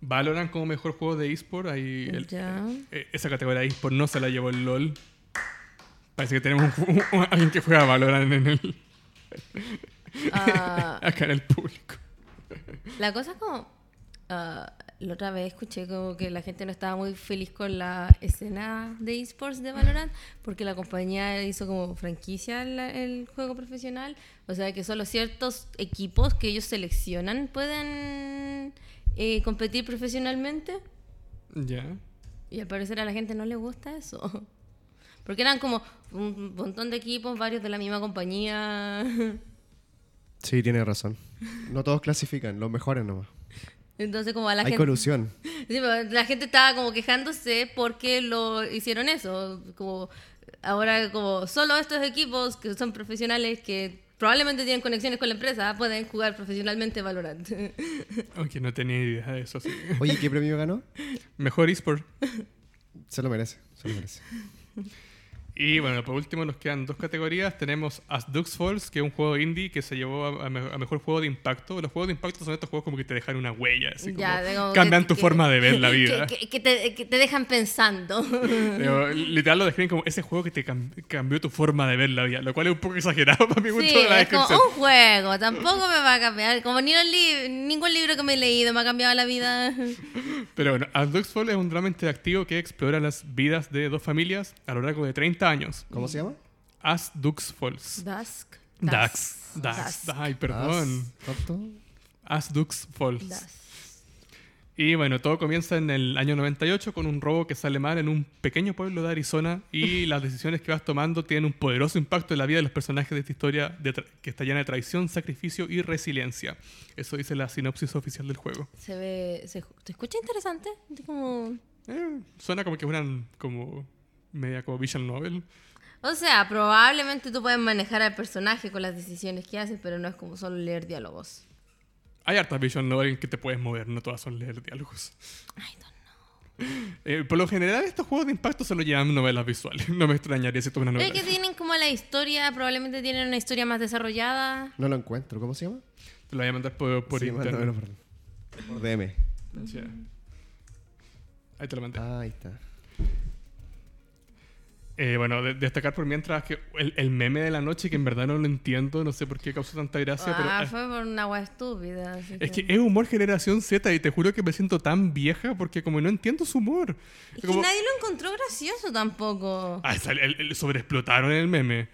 Valorant como mejor juego de eSport. Ahí el- Ya. eh, esa categoría de eSport no se la llevó el LOL. Parece que tenemos un- un- alguien que juega Valorant en el, Ah, acá en el público. la cosa es como. ah, la otra vez escuché como que la gente no estaba muy feliz con la escena de esports de Valorant porque la compañía hizo como franquicia el juego profesional. O sea que solo ciertos equipos que ellos seleccionan pueden eh, competir profesionalmente. Ya. Y al parecer a la gente no le gusta eso. Porque eran como un montón de equipos, varios de la misma compañía. Sí, tiene razón. No todos clasifican, los mejores nomás. Entonces como a la Hay gente... colusión. Sí, pero la gente estaba como quejándose porque lo hicieron eso. Como ahora como solo estos equipos que son profesionales que probablemente tienen conexiones con la empresa pueden jugar profesionalmente Valorant. Aunque no tenía idea de eso. sí. Oye, ¿qué premio ganó? Mejor eSport. Se lo merece, se lo merece. Y bueno, por último nos quedan dos categorías. Tenemos As Ducks Falls, que es un juego indie que se llevó a, a me- a mejor juego de impacto. Los juegos de impacto son estos juegos como que te dejan una huella, así Ya, como cambian que- tu que- forma de ver la vida. Que, que- te, que te dejan pensando. Pero, literal lo describen como ese juego que te cam- cambió tu forma de ver la vida, lo cual es un poco exagerado para mi gusto Sí, de la es como un juego, tampoco me va a cambiar. Como ni los li- ningún libro que me he leído me ha cambiado la vida. Pero bueno, As Ducks Falls es un drama interactivo que explora las vidas de dos familias a lo largo de 30 años. ¿Cómo se llama? As Ducks Falls. Dusk. Dax. Dax. Ay, perdón. As- ¿Cuánto? As Ducks Falls. Dusk. Y bueno, todo comienza en el año 98 con un robo que sale mal en un pequeño pueblo de Arizona y las decisiones que vas tomando tienen un poderoso impacto en la vida de los personajes de esta historia de que está llena de traición, sacrificio y resiliencia. Eso dice la sinopsis oficial del juego. Se ve. Se, ¿Te escucha interesante? Es Como. Eh, suena como que fueran como media como visual novel. O sea, probablemente tú puedes manejar al personaje con las decisiones que haces, pero no es como solo leer diálogos. Hay hartas visual novel en que te puedes mover, no todas son leer diálogos. I don't know. Eh, por lo general estos juegos de impacto solo llevan novelas visuales. No me extrañaría si esto es una novela. es que tienen como la historia, probablemente tienen una historia más desarrollada. No lo encuentro. ¿Cómo se llama? Te lo voy a mandar por, por Sí, internet. mándamelo por, por DM. Sí. Ahí te lo mandé. Ah, ahí está. Eh, bueno, de- destacar por mientras que el, el meme de la noche, que en verdad no lo entiendo, no sé por qué causó tanta gracia, Ah, eh, fue por una agua estúpida. así es que es humor generación Z y te juro que me siento tan vieja porque como no entiendo su humor. Es que Como- nadie lo encontró gracioso tampoco. Ah, sobreexplotaron el meme.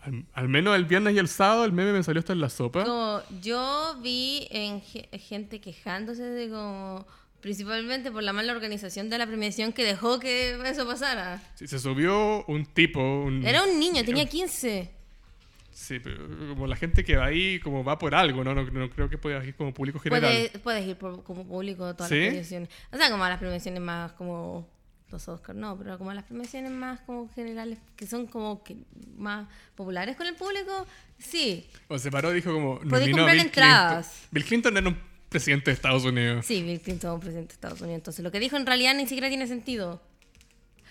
Al, al menos el viernes y el sábado el meme me salió hasta en la sopa. Como yo vi en ge- gente quejándose de como principalmente por la mala organización de la premiación que dejó que eso pasara. Sí, se subió un tipo. Un, Era un niño, tenía 15. Sí, pero como la gente que va ahí como va por algo, ¿no? No, no creo que pueda ir como público general. Puedes, puedes ir por- como público a todas ¿Sí? las premiaciones. O sea, como a las premiaciones más como los Oscars, no, pero como a las premiaciones más como generales, que son como que más populares con el público, sí. O se paró dijo como... Podéis comprar Bill entradas. Clinton. Bill Clinton era un presidente de Estados Unidos. Sí, Bill Clinton es un presidente de Estados Unidos. Entonces, lo que dijo en realidad ni siquiera tiene sentido.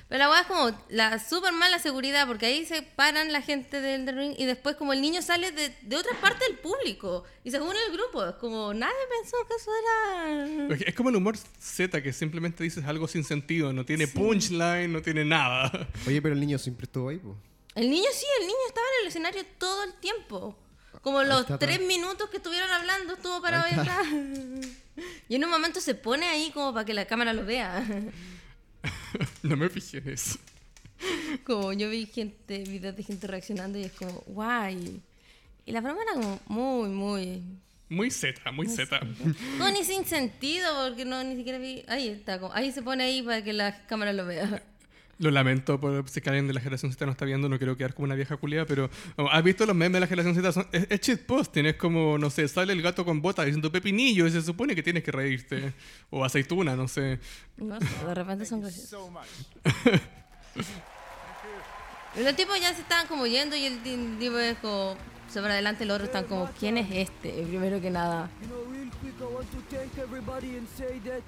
Pero la weá es como la súper mala seguridad, porque ahí se paran la gente del The Ring y después como el niño sale de, de otra parte del público y se une al grupo. Es como nadie pensó que eso era... Es como el humor Z, que simplemente dices algo sin sentido, no tiene punchline, no tiene nada. Oye, pero el niño siempre estuvo ahí, pues. El niño sí, el niño estaba en el escenario todo el tiempo. Como los está, tres minutos que estuvieron hablando, estuvo parado ahí atrás. Y en un momento se pone ahí como para que la cámara lo vea. no me fijé en eso. Como yo vi gente, videos de gente reaccionando y es como, guay. Y la broma era como muy, muy... Muy Z, muy Z. No, ni sin sentido, porque no, ni siquiera vi... Ahí está, como, ahí se pone ahí para que la cámara lo vea. Lo lamento por si alguien de la generación Z no está viendo, no quiero quedar como una vieja culia, pero vamos, ¿has visto los memes de la generación Z? Son, es, es shitposting, es como, no sé, sale el gato con botas diciendo pepinillo y se supone que tienes que reírte. O aceituna, no sé. No sé, de repente son graciosos. Los tipos ya se estaban como yendo y el ti- tipo es como... Para adelante, los otros están como, ¿quién es este? Primero que nada. You know, real quick, I want to thank everybody and say that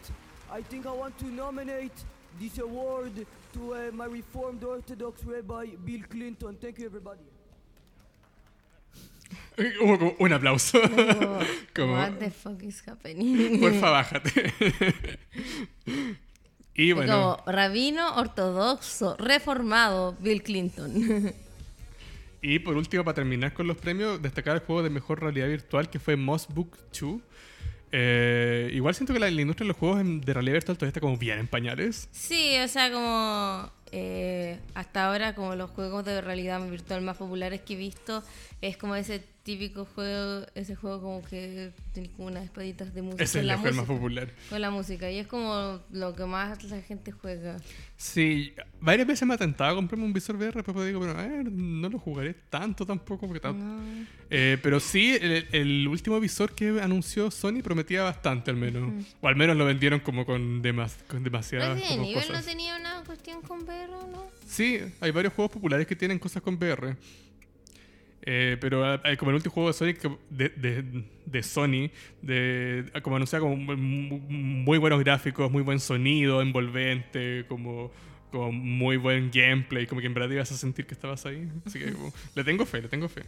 I think I want to nominate this award to uh, my Reformed Orthodox Rabbi Bill Clinton. Thank you, everybody. Como un aplauso. como, What the fuck is happening? porfa, bájate. y bueno, Como rabino ortodoxo, reformado, Bill Clinton. y por último, para terminar con los premios, destacar el juego de mejor realidad virtual que fue Moss Book 2. Eh, igual siento que la, industria de los juegos de realidad virtual todavía está como bien en pañales. Sí, o sea, como eh, hasta ahora como los juegos de realidad virtual más populares que he visto es como ese típico juego, ese juego como que tiene como unas espaditas de música Ese es el juego más popular. Con la música y es como lo que más la gente juega. Sí, varias veces me ha tentado comprarme un visor VR, pero digo, pero a ver, no lo jugaré tanto tampoco. Porque tam- No. Eh, pero sí, el, el último visor que anunció Sony prometía bastante al menos. O al menos lo vendieron como con, demas, con demasiadas como Evil no cosas. tenía una cuestión con VR, ¿no? Sí, hay varios juegos populares que tienen cosas con VR. Eh, pero eh, como el último juego de Sony, que- de, de- de Sony, de, como anunciaba como mu- mu- muy buenos gráficos, muy buen sonido, envolvente, como, como muy buen gameplay, como que en verdad ibas a sentir que estabas ahí. Así que como, le tengo fe, le tengo fe.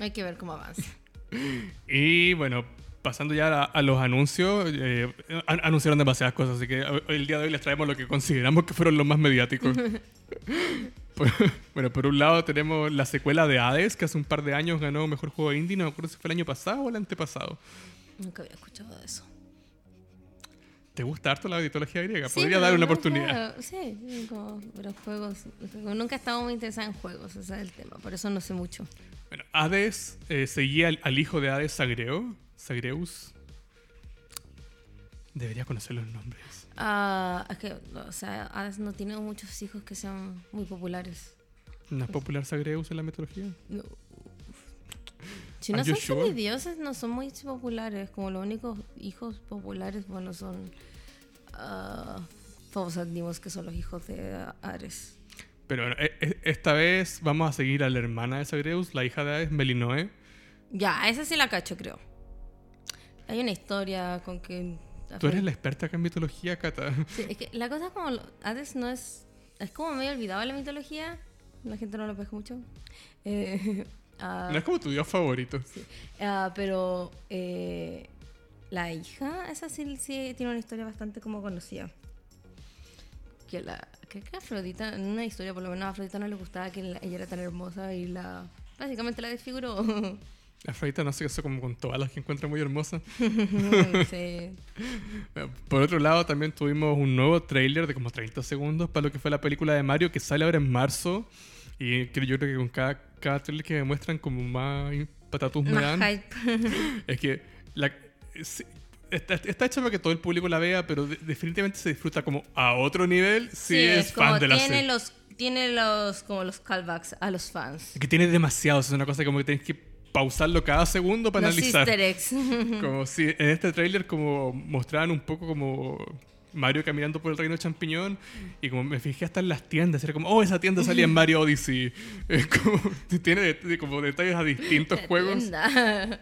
Hay que ver cómo avanza. Y bueno, pasando ya a, a los anuncios, eh, an- anunciaron demasiadas cosas, así que hoy- el día de hoy les traemos lo que consideramos que fueron los más mediáticos. Bueno, por un lado tenemos la secuela de Hades, que hace un par de años ganó Mejor Juego Indie, no me acuerdo si fue el año pasado o el antepasado. Nunca había escuchado de eso. ¿Te gusta harto la mitología griega? Sí, Podría dar una oportunidad. Sí, sí, como los juegos. como Nunca he estado muy interesada en juegos, ese es el tema. Por eso no sé mucho. Bueno, Hades eh, seguía al, al hijo de Hades, Sagreo, Sagreus. Debería conocer los nombres. Ah, es que, o sea, Hades no tiene muchos hijos que sean muy populares. ¿No es popular Sagreus en la mitología? No. Si no son sure? semidioses, no son muy populares. Como los únicos hijos populares, bueno, son. ah, Fobos Adimos, que son los hijos de Ares. Pero bueno, e- e- esta vez vamos a seguir a la hermana de Sagreus, la hija de Hades, Melinoe. Ya, esa sí la cacho, creo. Hay una historia con que. Tú eres la experta acá en mitología, Cata. Sí, es que la cosa es como. Hades no es. Es como medio olvidado en la mitología. La gente no lo pesca mucho. Eh, ah, No es como tu dios favorito. ah, pero. eh, la hija, esa sí, sí tiene una historia bastante como conocida. Que la. Creo que Afrodita, en una historia por lo menos a Afrodita no le gustaba que la- ella era tan hermosa y la. Básicamente la desfiguró. Afrodita no sé eso como con todas las que encuentra muy hermosas. sí. Bueno, Por otro lado, también tuvimos un nuevo tráiler de como 30 segundos para lo que fue la película de Mario que sale ahora en marzo. Y yo creo que con cada, cada tráiler que me muestran como más patatus me dan. Es que la, sí, está, está hecha para que todo el público la vea, pero de- definitivamente se disfruta como a otro nivel si es, como fan de la serie. los tiene los como los callbacks a los fans. Es que tiene demasiados, es una cosa como que tienes que pausarlo cada segundo para los analizar. easter eggs. Como si en este tráiler como mostraban un poco como Mario caminando por el reino champiñón y como me fijé hasta en las tiendas, era como, oh, esa tienda salía en Mario Odyssey. Es como, tiene de- como detalles a distintos juegos. Tienda.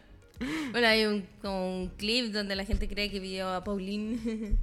Bueno, hay un, como un clip donde la gente cree que vio a Pauline.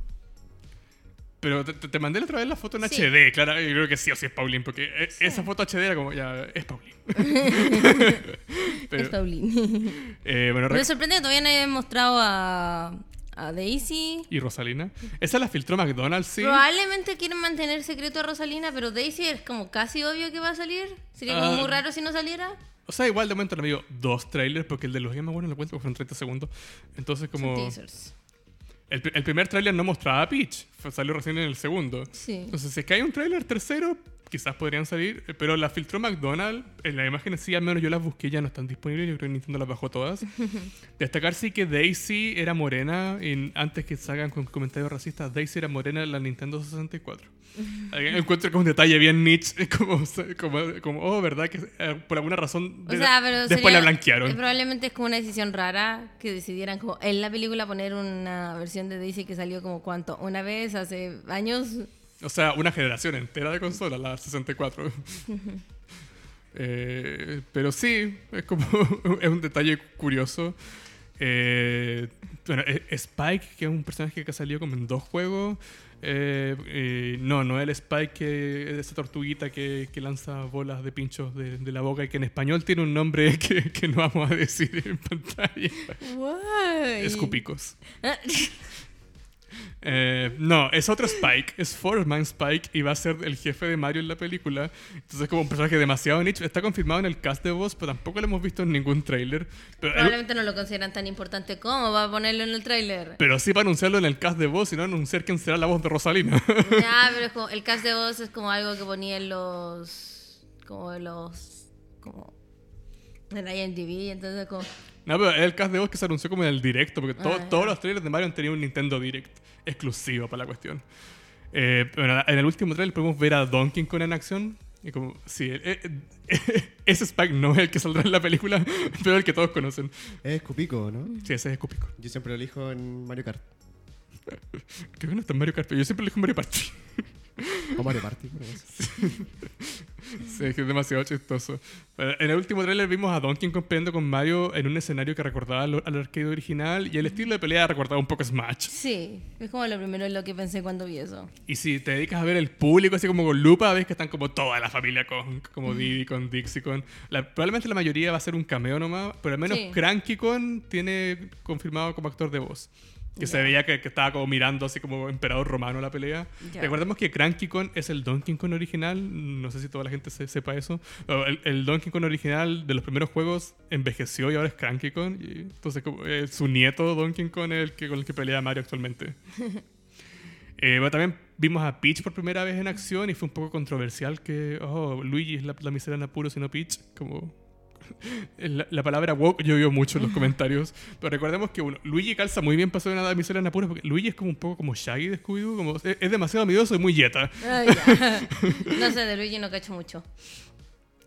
Pero te, mandé la otra vez la foto en Sí. HD, claro, yo creo que sí o sí es Pauline, porque e- esa foto HD era como, ya, es Pauline. Pero, es Pauline. eh, bueno, Me re- sorprende que todavía no hayan mostrado a, a Daisy. y Rosalina. Esa la filtró McDonald's, sí. Probablemente quieren mantener secreto a Rosalina, pero Daisy es como casi obvio que va a salir. Sería como Ah. muy raro si no saliera. O sea, igual de momento le dio dos trailers, porque el de los Game Awards lo cuento porque fueron 30 segundos. Entonces, Son como. teasers. El, el primer tráiler no mostraba a Peach, salió recién en el segundo. Sí. Entonces, si es que hay un tráiler tercero, quizás podrían salir, eh, pero la filtró McDonald's, en las imágenes sí, al menos yo las busqué, ya no están disponibles, yo creo que Nintendo las bajó todas. Destacar sí que Daisy era morena, y antes que salgan con comentarios racistas, Daisy era morena en la Nintendo 64. Encuentro es un detalle bien niche, como, como, como, oh, ¿verdad? Que eh, por alguna razón O de- sea, pero después sería- la blanquearon. Probablemente es como una decisión rara que decidieran como en la película poner una versión de Daisy que salió como cuánto, una vez hace años. O sea, una generación entera de consolas, la 64. Eh, pero sí, es como es un detalle curioso. Eh, bueno, eh, Spike, que es un personaje que ha salido como en dos juegos. eh, eh, no, no el Spike, que es esa tortuguita que, que lanza bolas de pinchos de, de la boca y que en español tiene un nombre que, que no vamos a decir en pantalla. Guay. Escupicos. Eh, no, es otro Spike. Es Foreman Spike y va a ser el jefe de Mario en la película. Entonces, como un personaje demasiado nicho. Está confirmado en el cast de voz, pero tampoco lo hemos visto en ningún trailer. Pero, Probablemente no lo consideran tan importante como va a ponerlo en el tráiler. pero sí para anunciarlo en el cast de voz y no anunciar quién será la voz de Rosalina. Ya, pero es como, el cast de voz es como algo que ponía en los. como en los. como. en IMDb, entonces como. No, pero es el cast de voz que se anunció como en el directo, porque to- Ah, todos los trailers de Mario han tenido un Nintendo Direct exclusivo para la cuestión. Eh, bueno, en el último trailer podemos ver a Donkey Kong en acción. Y como, sí, eh, eh, ese Spike no es el que saldrá en la película, pero el que todos conocen. Es Cupico, ¿no? Sí, ese es Cupico. Yo siempre lo elijo en Mario Kart. Creo que no está en Mario Kart, pero yo siempre elijo Mario Party. O Mario Party. por eso. Sí, es que es demasiado chistoso. En el último trailer vimos a Donkey Kong peleando con Mario en un escenario que recordaba al, al arcade original y el estilo de pelea recordaba un poco Smash. Sí, es como lo primero en lo que pensé cuando vi eso. Y si te dedicas a ver el público así como con lupa, ves que están como toda la familia con como Diddy, con Dixie, con... la- probablemente la mayoría va a ser un cameo nomás, pero al menos Sí. Cranky Con tiene confirmado como actor de voz. Que se veía que, que estaba como mirando así como emperador romano la pelea. Recordemos que Cranky Con es el Donkey Kong original. No sé si toda la gente se- sepa eso. Pero El, el Donkey Kong original de los primeros juegos envejeció y ahora es Cranky Kong. Y entonces como, eh, su nieto Donkey Kong es el que, con el que pelea Mario actualmente. Eh, bueno, también vimos a Peach por primera vez en acción y fue un poco controversial que, oh, Luigi es la, la miseria en apuro, sino Peach, como... La, la palabra woke yo veo mucho en los comentarios, pero recordemos que uno, Luigi calza muy bien para ser una miseria en apuro porque Luigi es como un poco como Shaggy de Scooby-Doo, como, es, es demasiado miedoso y muy yeta. No sé, de Luigi no cacho mucho.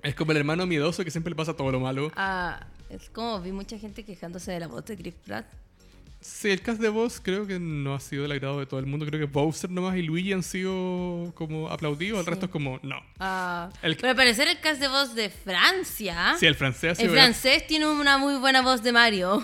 Es como el hermano miedoso que siempre le pasa todo lo malo. Ah, es como vi mucha gente quejándose de la voz de Chris Pratt. Sí, el cast de voz creo que no ha sido del agrado de todo el mundo. Creo que Bowser nomás y Luigi han sido como aplaudidos, el resto es como, no. Ah, El- Pero al parecer el cast de voz de Francia. Sí, el francés el francés tiene una muy buena voz de Mario.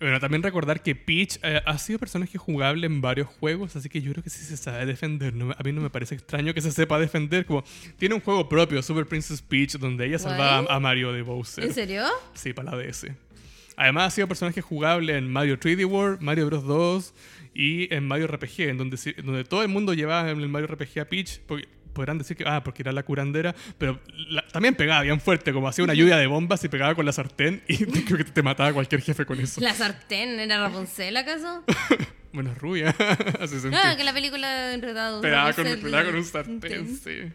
Bueno, también recordar que Peach eh, ha sido personaje jugable en varios juegos, así que yo creo que sí se sabe defender. No a mí no me parece extraño que se sepa defender. Como tiene un juego propio, Super Princess Peach, donde ella salva a Mario de Bowser. ¿En serio? Sí, para la DS. Además ha sido personaje jugable en Mario 3D World, Mario Bros. 2 y en Mario RPG, en donde, todo el mundo llevaba en el Mario RPG a Peach. porque- podrán decir que, ah, porque era la curandera, pero la- también pegaba bien fuerte, como hacía una lluvia de bombas y pegaba con la sartén y creo que te mataba cualquier jefe con eso. ¿La sartén era Rapunzel acaso? Bueno, es rubia. Hace. Ah, que la película enredado. Pegaba con, Rapunzel, pegaba con un sartén, sí.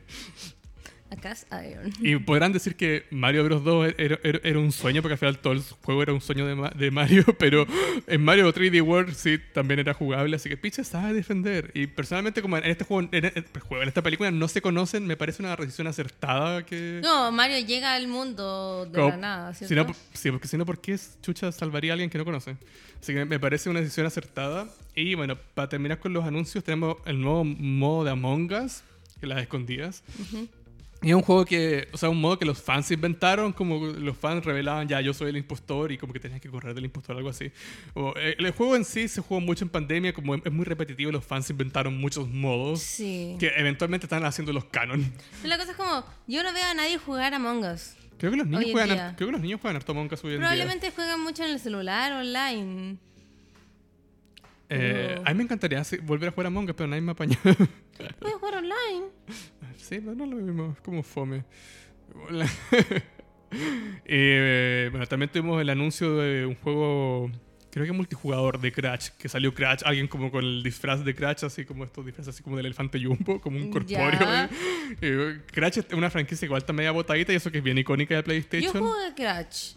A cast iron. Y podrán decir que Mario Bros. 2 era, era- era un sueño, porque al final todo el juego era un sueño de, Ma- de Mario, pero en Mario 3D World sí también era jugable, así que Peach sabe defender. Y personalmente, como en este juego, en, en esta película no se conocen, me parece una decisión acertada que... No, Mario llega al mundo de como- la nada, ¿cierto? no, sí, porque si no, ¿por qué Chucha salvaría a alguien que no conoce? Así que me parece una decisión acertada. Y bueno, para terminar con los anuncios, tenemos el nuevo modo de Among Us, que las escondidas. Y es un juego que, o sea, un modo que los fans inventaron, como los fans revelaban, ya, yo soy el impostor y como que tenías que correr del impostor, algo así. O, eh, el juego en sí se jugó mucho en pandemia, como es muy repetitivo, los fans inventaron muchos modos Sí. que eventualmente están haciendo los canon. Pero la cosa es como, yo no veo a nadie jugar Among Us. Creo que los niños juegan, har- creo que los niños juegan harto Among Us hoy en día. Probablemente juegan mucho en el celular, online. Eh, a mí me encantaría volver a jugar a Among Us, pero nadie me apañó. Puedes jugar online. sí, pero no lo mismo, es como fome. Eh, bueno, también tuvimos el anuncio de un juego, creo que multijugador de Crash, que salió Crash, alguien como con el disfraz de Crash, así como estos disfraces así como del elefante Jumbo, como un corpóreo. Ya. Eh, Crash es una franquicia igual está media botadita y eso que es bien icónica de Yo PlayStation. juego de Crash.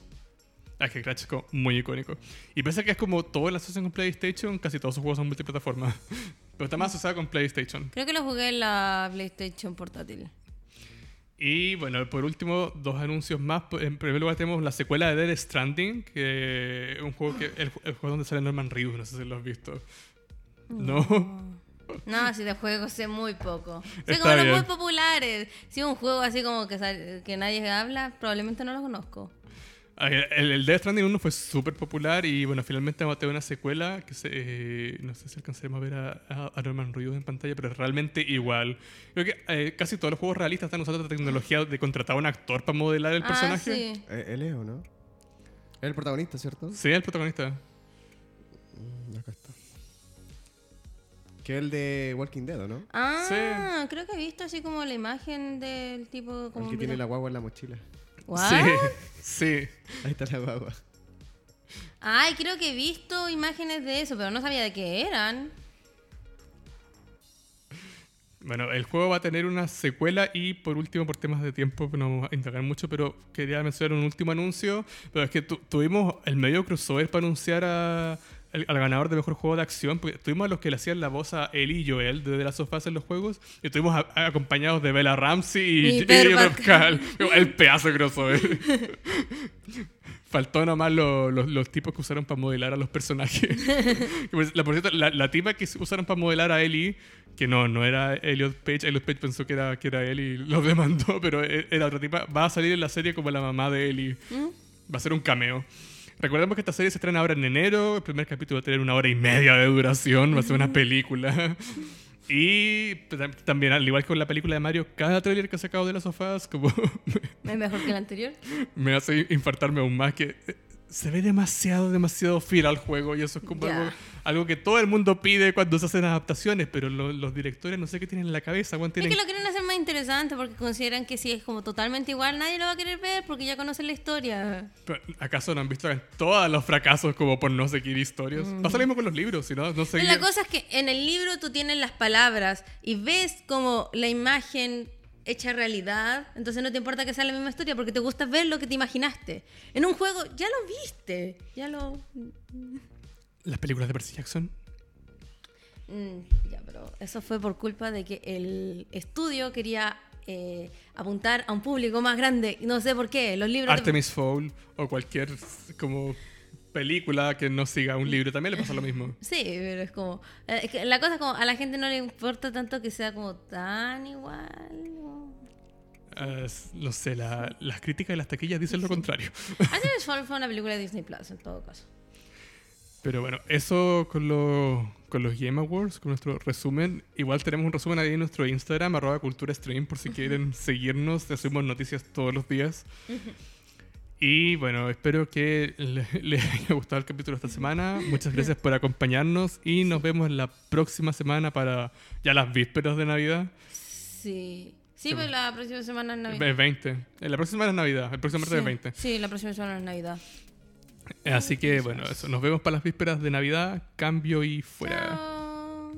Ah, es que Crash es como muy icónico. Y pese a que es como todo lo asocian con PlayStation, casi todos sus juegos son multiplataforma. Pero está más asociado con PlayStation. Creo que lo jugué en la PlayStation portátil. Y bueno, por último, dos anuncios más. En primer lugar tenemos la secuela de Dead Stranding, que es un juego que el, el juego donde sale Norman Reedus, no sé si lo has visto. No. No, si de juegos sé muy poco. Sé como los muy populares. Si es un juego así como que, que nadie habla, probablemente no lo conozco. Ah, El, el Death Stranding 1 fue súper popular y bueno, finalmente vamos a tener una secuela que se, eh, no sé si alcanzaremos a ver a, a- a Norman Reedus en pantalla, pero es realmente igual. Creo que eh, casi todos los juegos realistas están usando esta tecnología de contratar a un actor para modelar el Ah, personaje. sí. Eh, él es, ¿o no? Es el protagonista, ¿cierto? Sí, el protagonista. Mm, Acá está. Que el de Walking Dead, ¿o ¿no? Ah, creo que he visto así como la imagen del tipo como el que tiene la guagua en la mochila. ¿What? Sí, sí. Ahí está la guagua. Ay, creo que he visto imágenes de eso, pero no sabía de qué eran. Bueno, el juego va a tener una secuela y por último, por temas de tiempo, no vamos a indagar mucho, pero quería mencionar un último anuncio. Pero es que tu- tuvimos el medio crossover para anunciar a- al, al ganador de mejor juego de acción, porque tuvimos a los que le hacían la voz a Ellie y Joel de The Last of Us en los juegos, y estuvimos a- a- acompañados de Bella Ramsey y, Y Pascal. El pedazo de crossover. Faltó nomás lo- los- los tipos que usaron para modelar a los personajes. Por- la, por cierto, la, la tipa que usaron para modelar a Ellie, que no, no era Elliot Page, Elliot Page pensó que era, que era él y lo demandó, pero e- era otra tipa, va a salir en la serie como la mamá de Ellie. Va a ser un cameo. Recordemos que esta serie se estrena ahora en enero, el primer capítulo va a tener una hora y media de duración, va a ser una película. Y tam- también, al igual que con la película de Mario, cada trailer que ha sacado de las sofás como ¿Es mejor que el anterior? me hace infartarme aún más que eh, se ve demasiado, demasiado fiel al juego y eso es como algo, algo que todo el mundo pide cuando se hacen adaptaciones, pero lo- los directores no sé qué tienen en la cabeza, weón, Es tienen- que lo quieren hacer más interesante porque consideran que si es como totalmente igual, nadie lo va a querer ver porque ya conocen la historia. Pero, ¿Acaso no han visto todos los fracasos como por no seguir historias? Pasa lo mismo con los libros, si no, no seguir... La cosa es que en el libro tú tienes las palabras y ves como la imagen hecha realidad, entonces no te importa que sea la misma historia porque te gusta ver lo que te imaginaste. En un juego ya lo viste, ya lo... Las películas de Percy Jackson. Mm, ya, pero eso fue por culpa de que el estudio quería eh, apuntar a un público más grande. No sé por qué. Los libros. de- Artemis Fowl o cualquier como película que no siga un libro también le pasa lo mismo. Sí, pero es como. eh, la cosa es como a la gente no le importa tanto que sea como tan igual. ¿No? No sé, la- las críticas de las taquillas dicen lo contrario. Artemis Fowl fue una película de Disney Plus en todo caso. Pero bueno, eso con, lo- con los Game Awards, con nuestro resumen. Igual tenemos un resumen ahí en nuestro Instagram, arroba cultura stream, por si quieren seguirnos. Subimos noticias todos los días. Y bueno, espero que le- les haya gustado el capítulo esta semana. Muchas gracias por acompañarnos y nos vemos la próxima semana para ya las vísperas de Navidad. Sí. Sí, pero pues, la próxima semana es Navidad. Es 20. Eh, la próxima semana es Navidad. El próximo martes sí, es 20. Sí, la próxima semana es Navidad. Eh, así que bueno, eso. Nos vemos para las vísperas de Navidad. Cambio y fuera. Chao.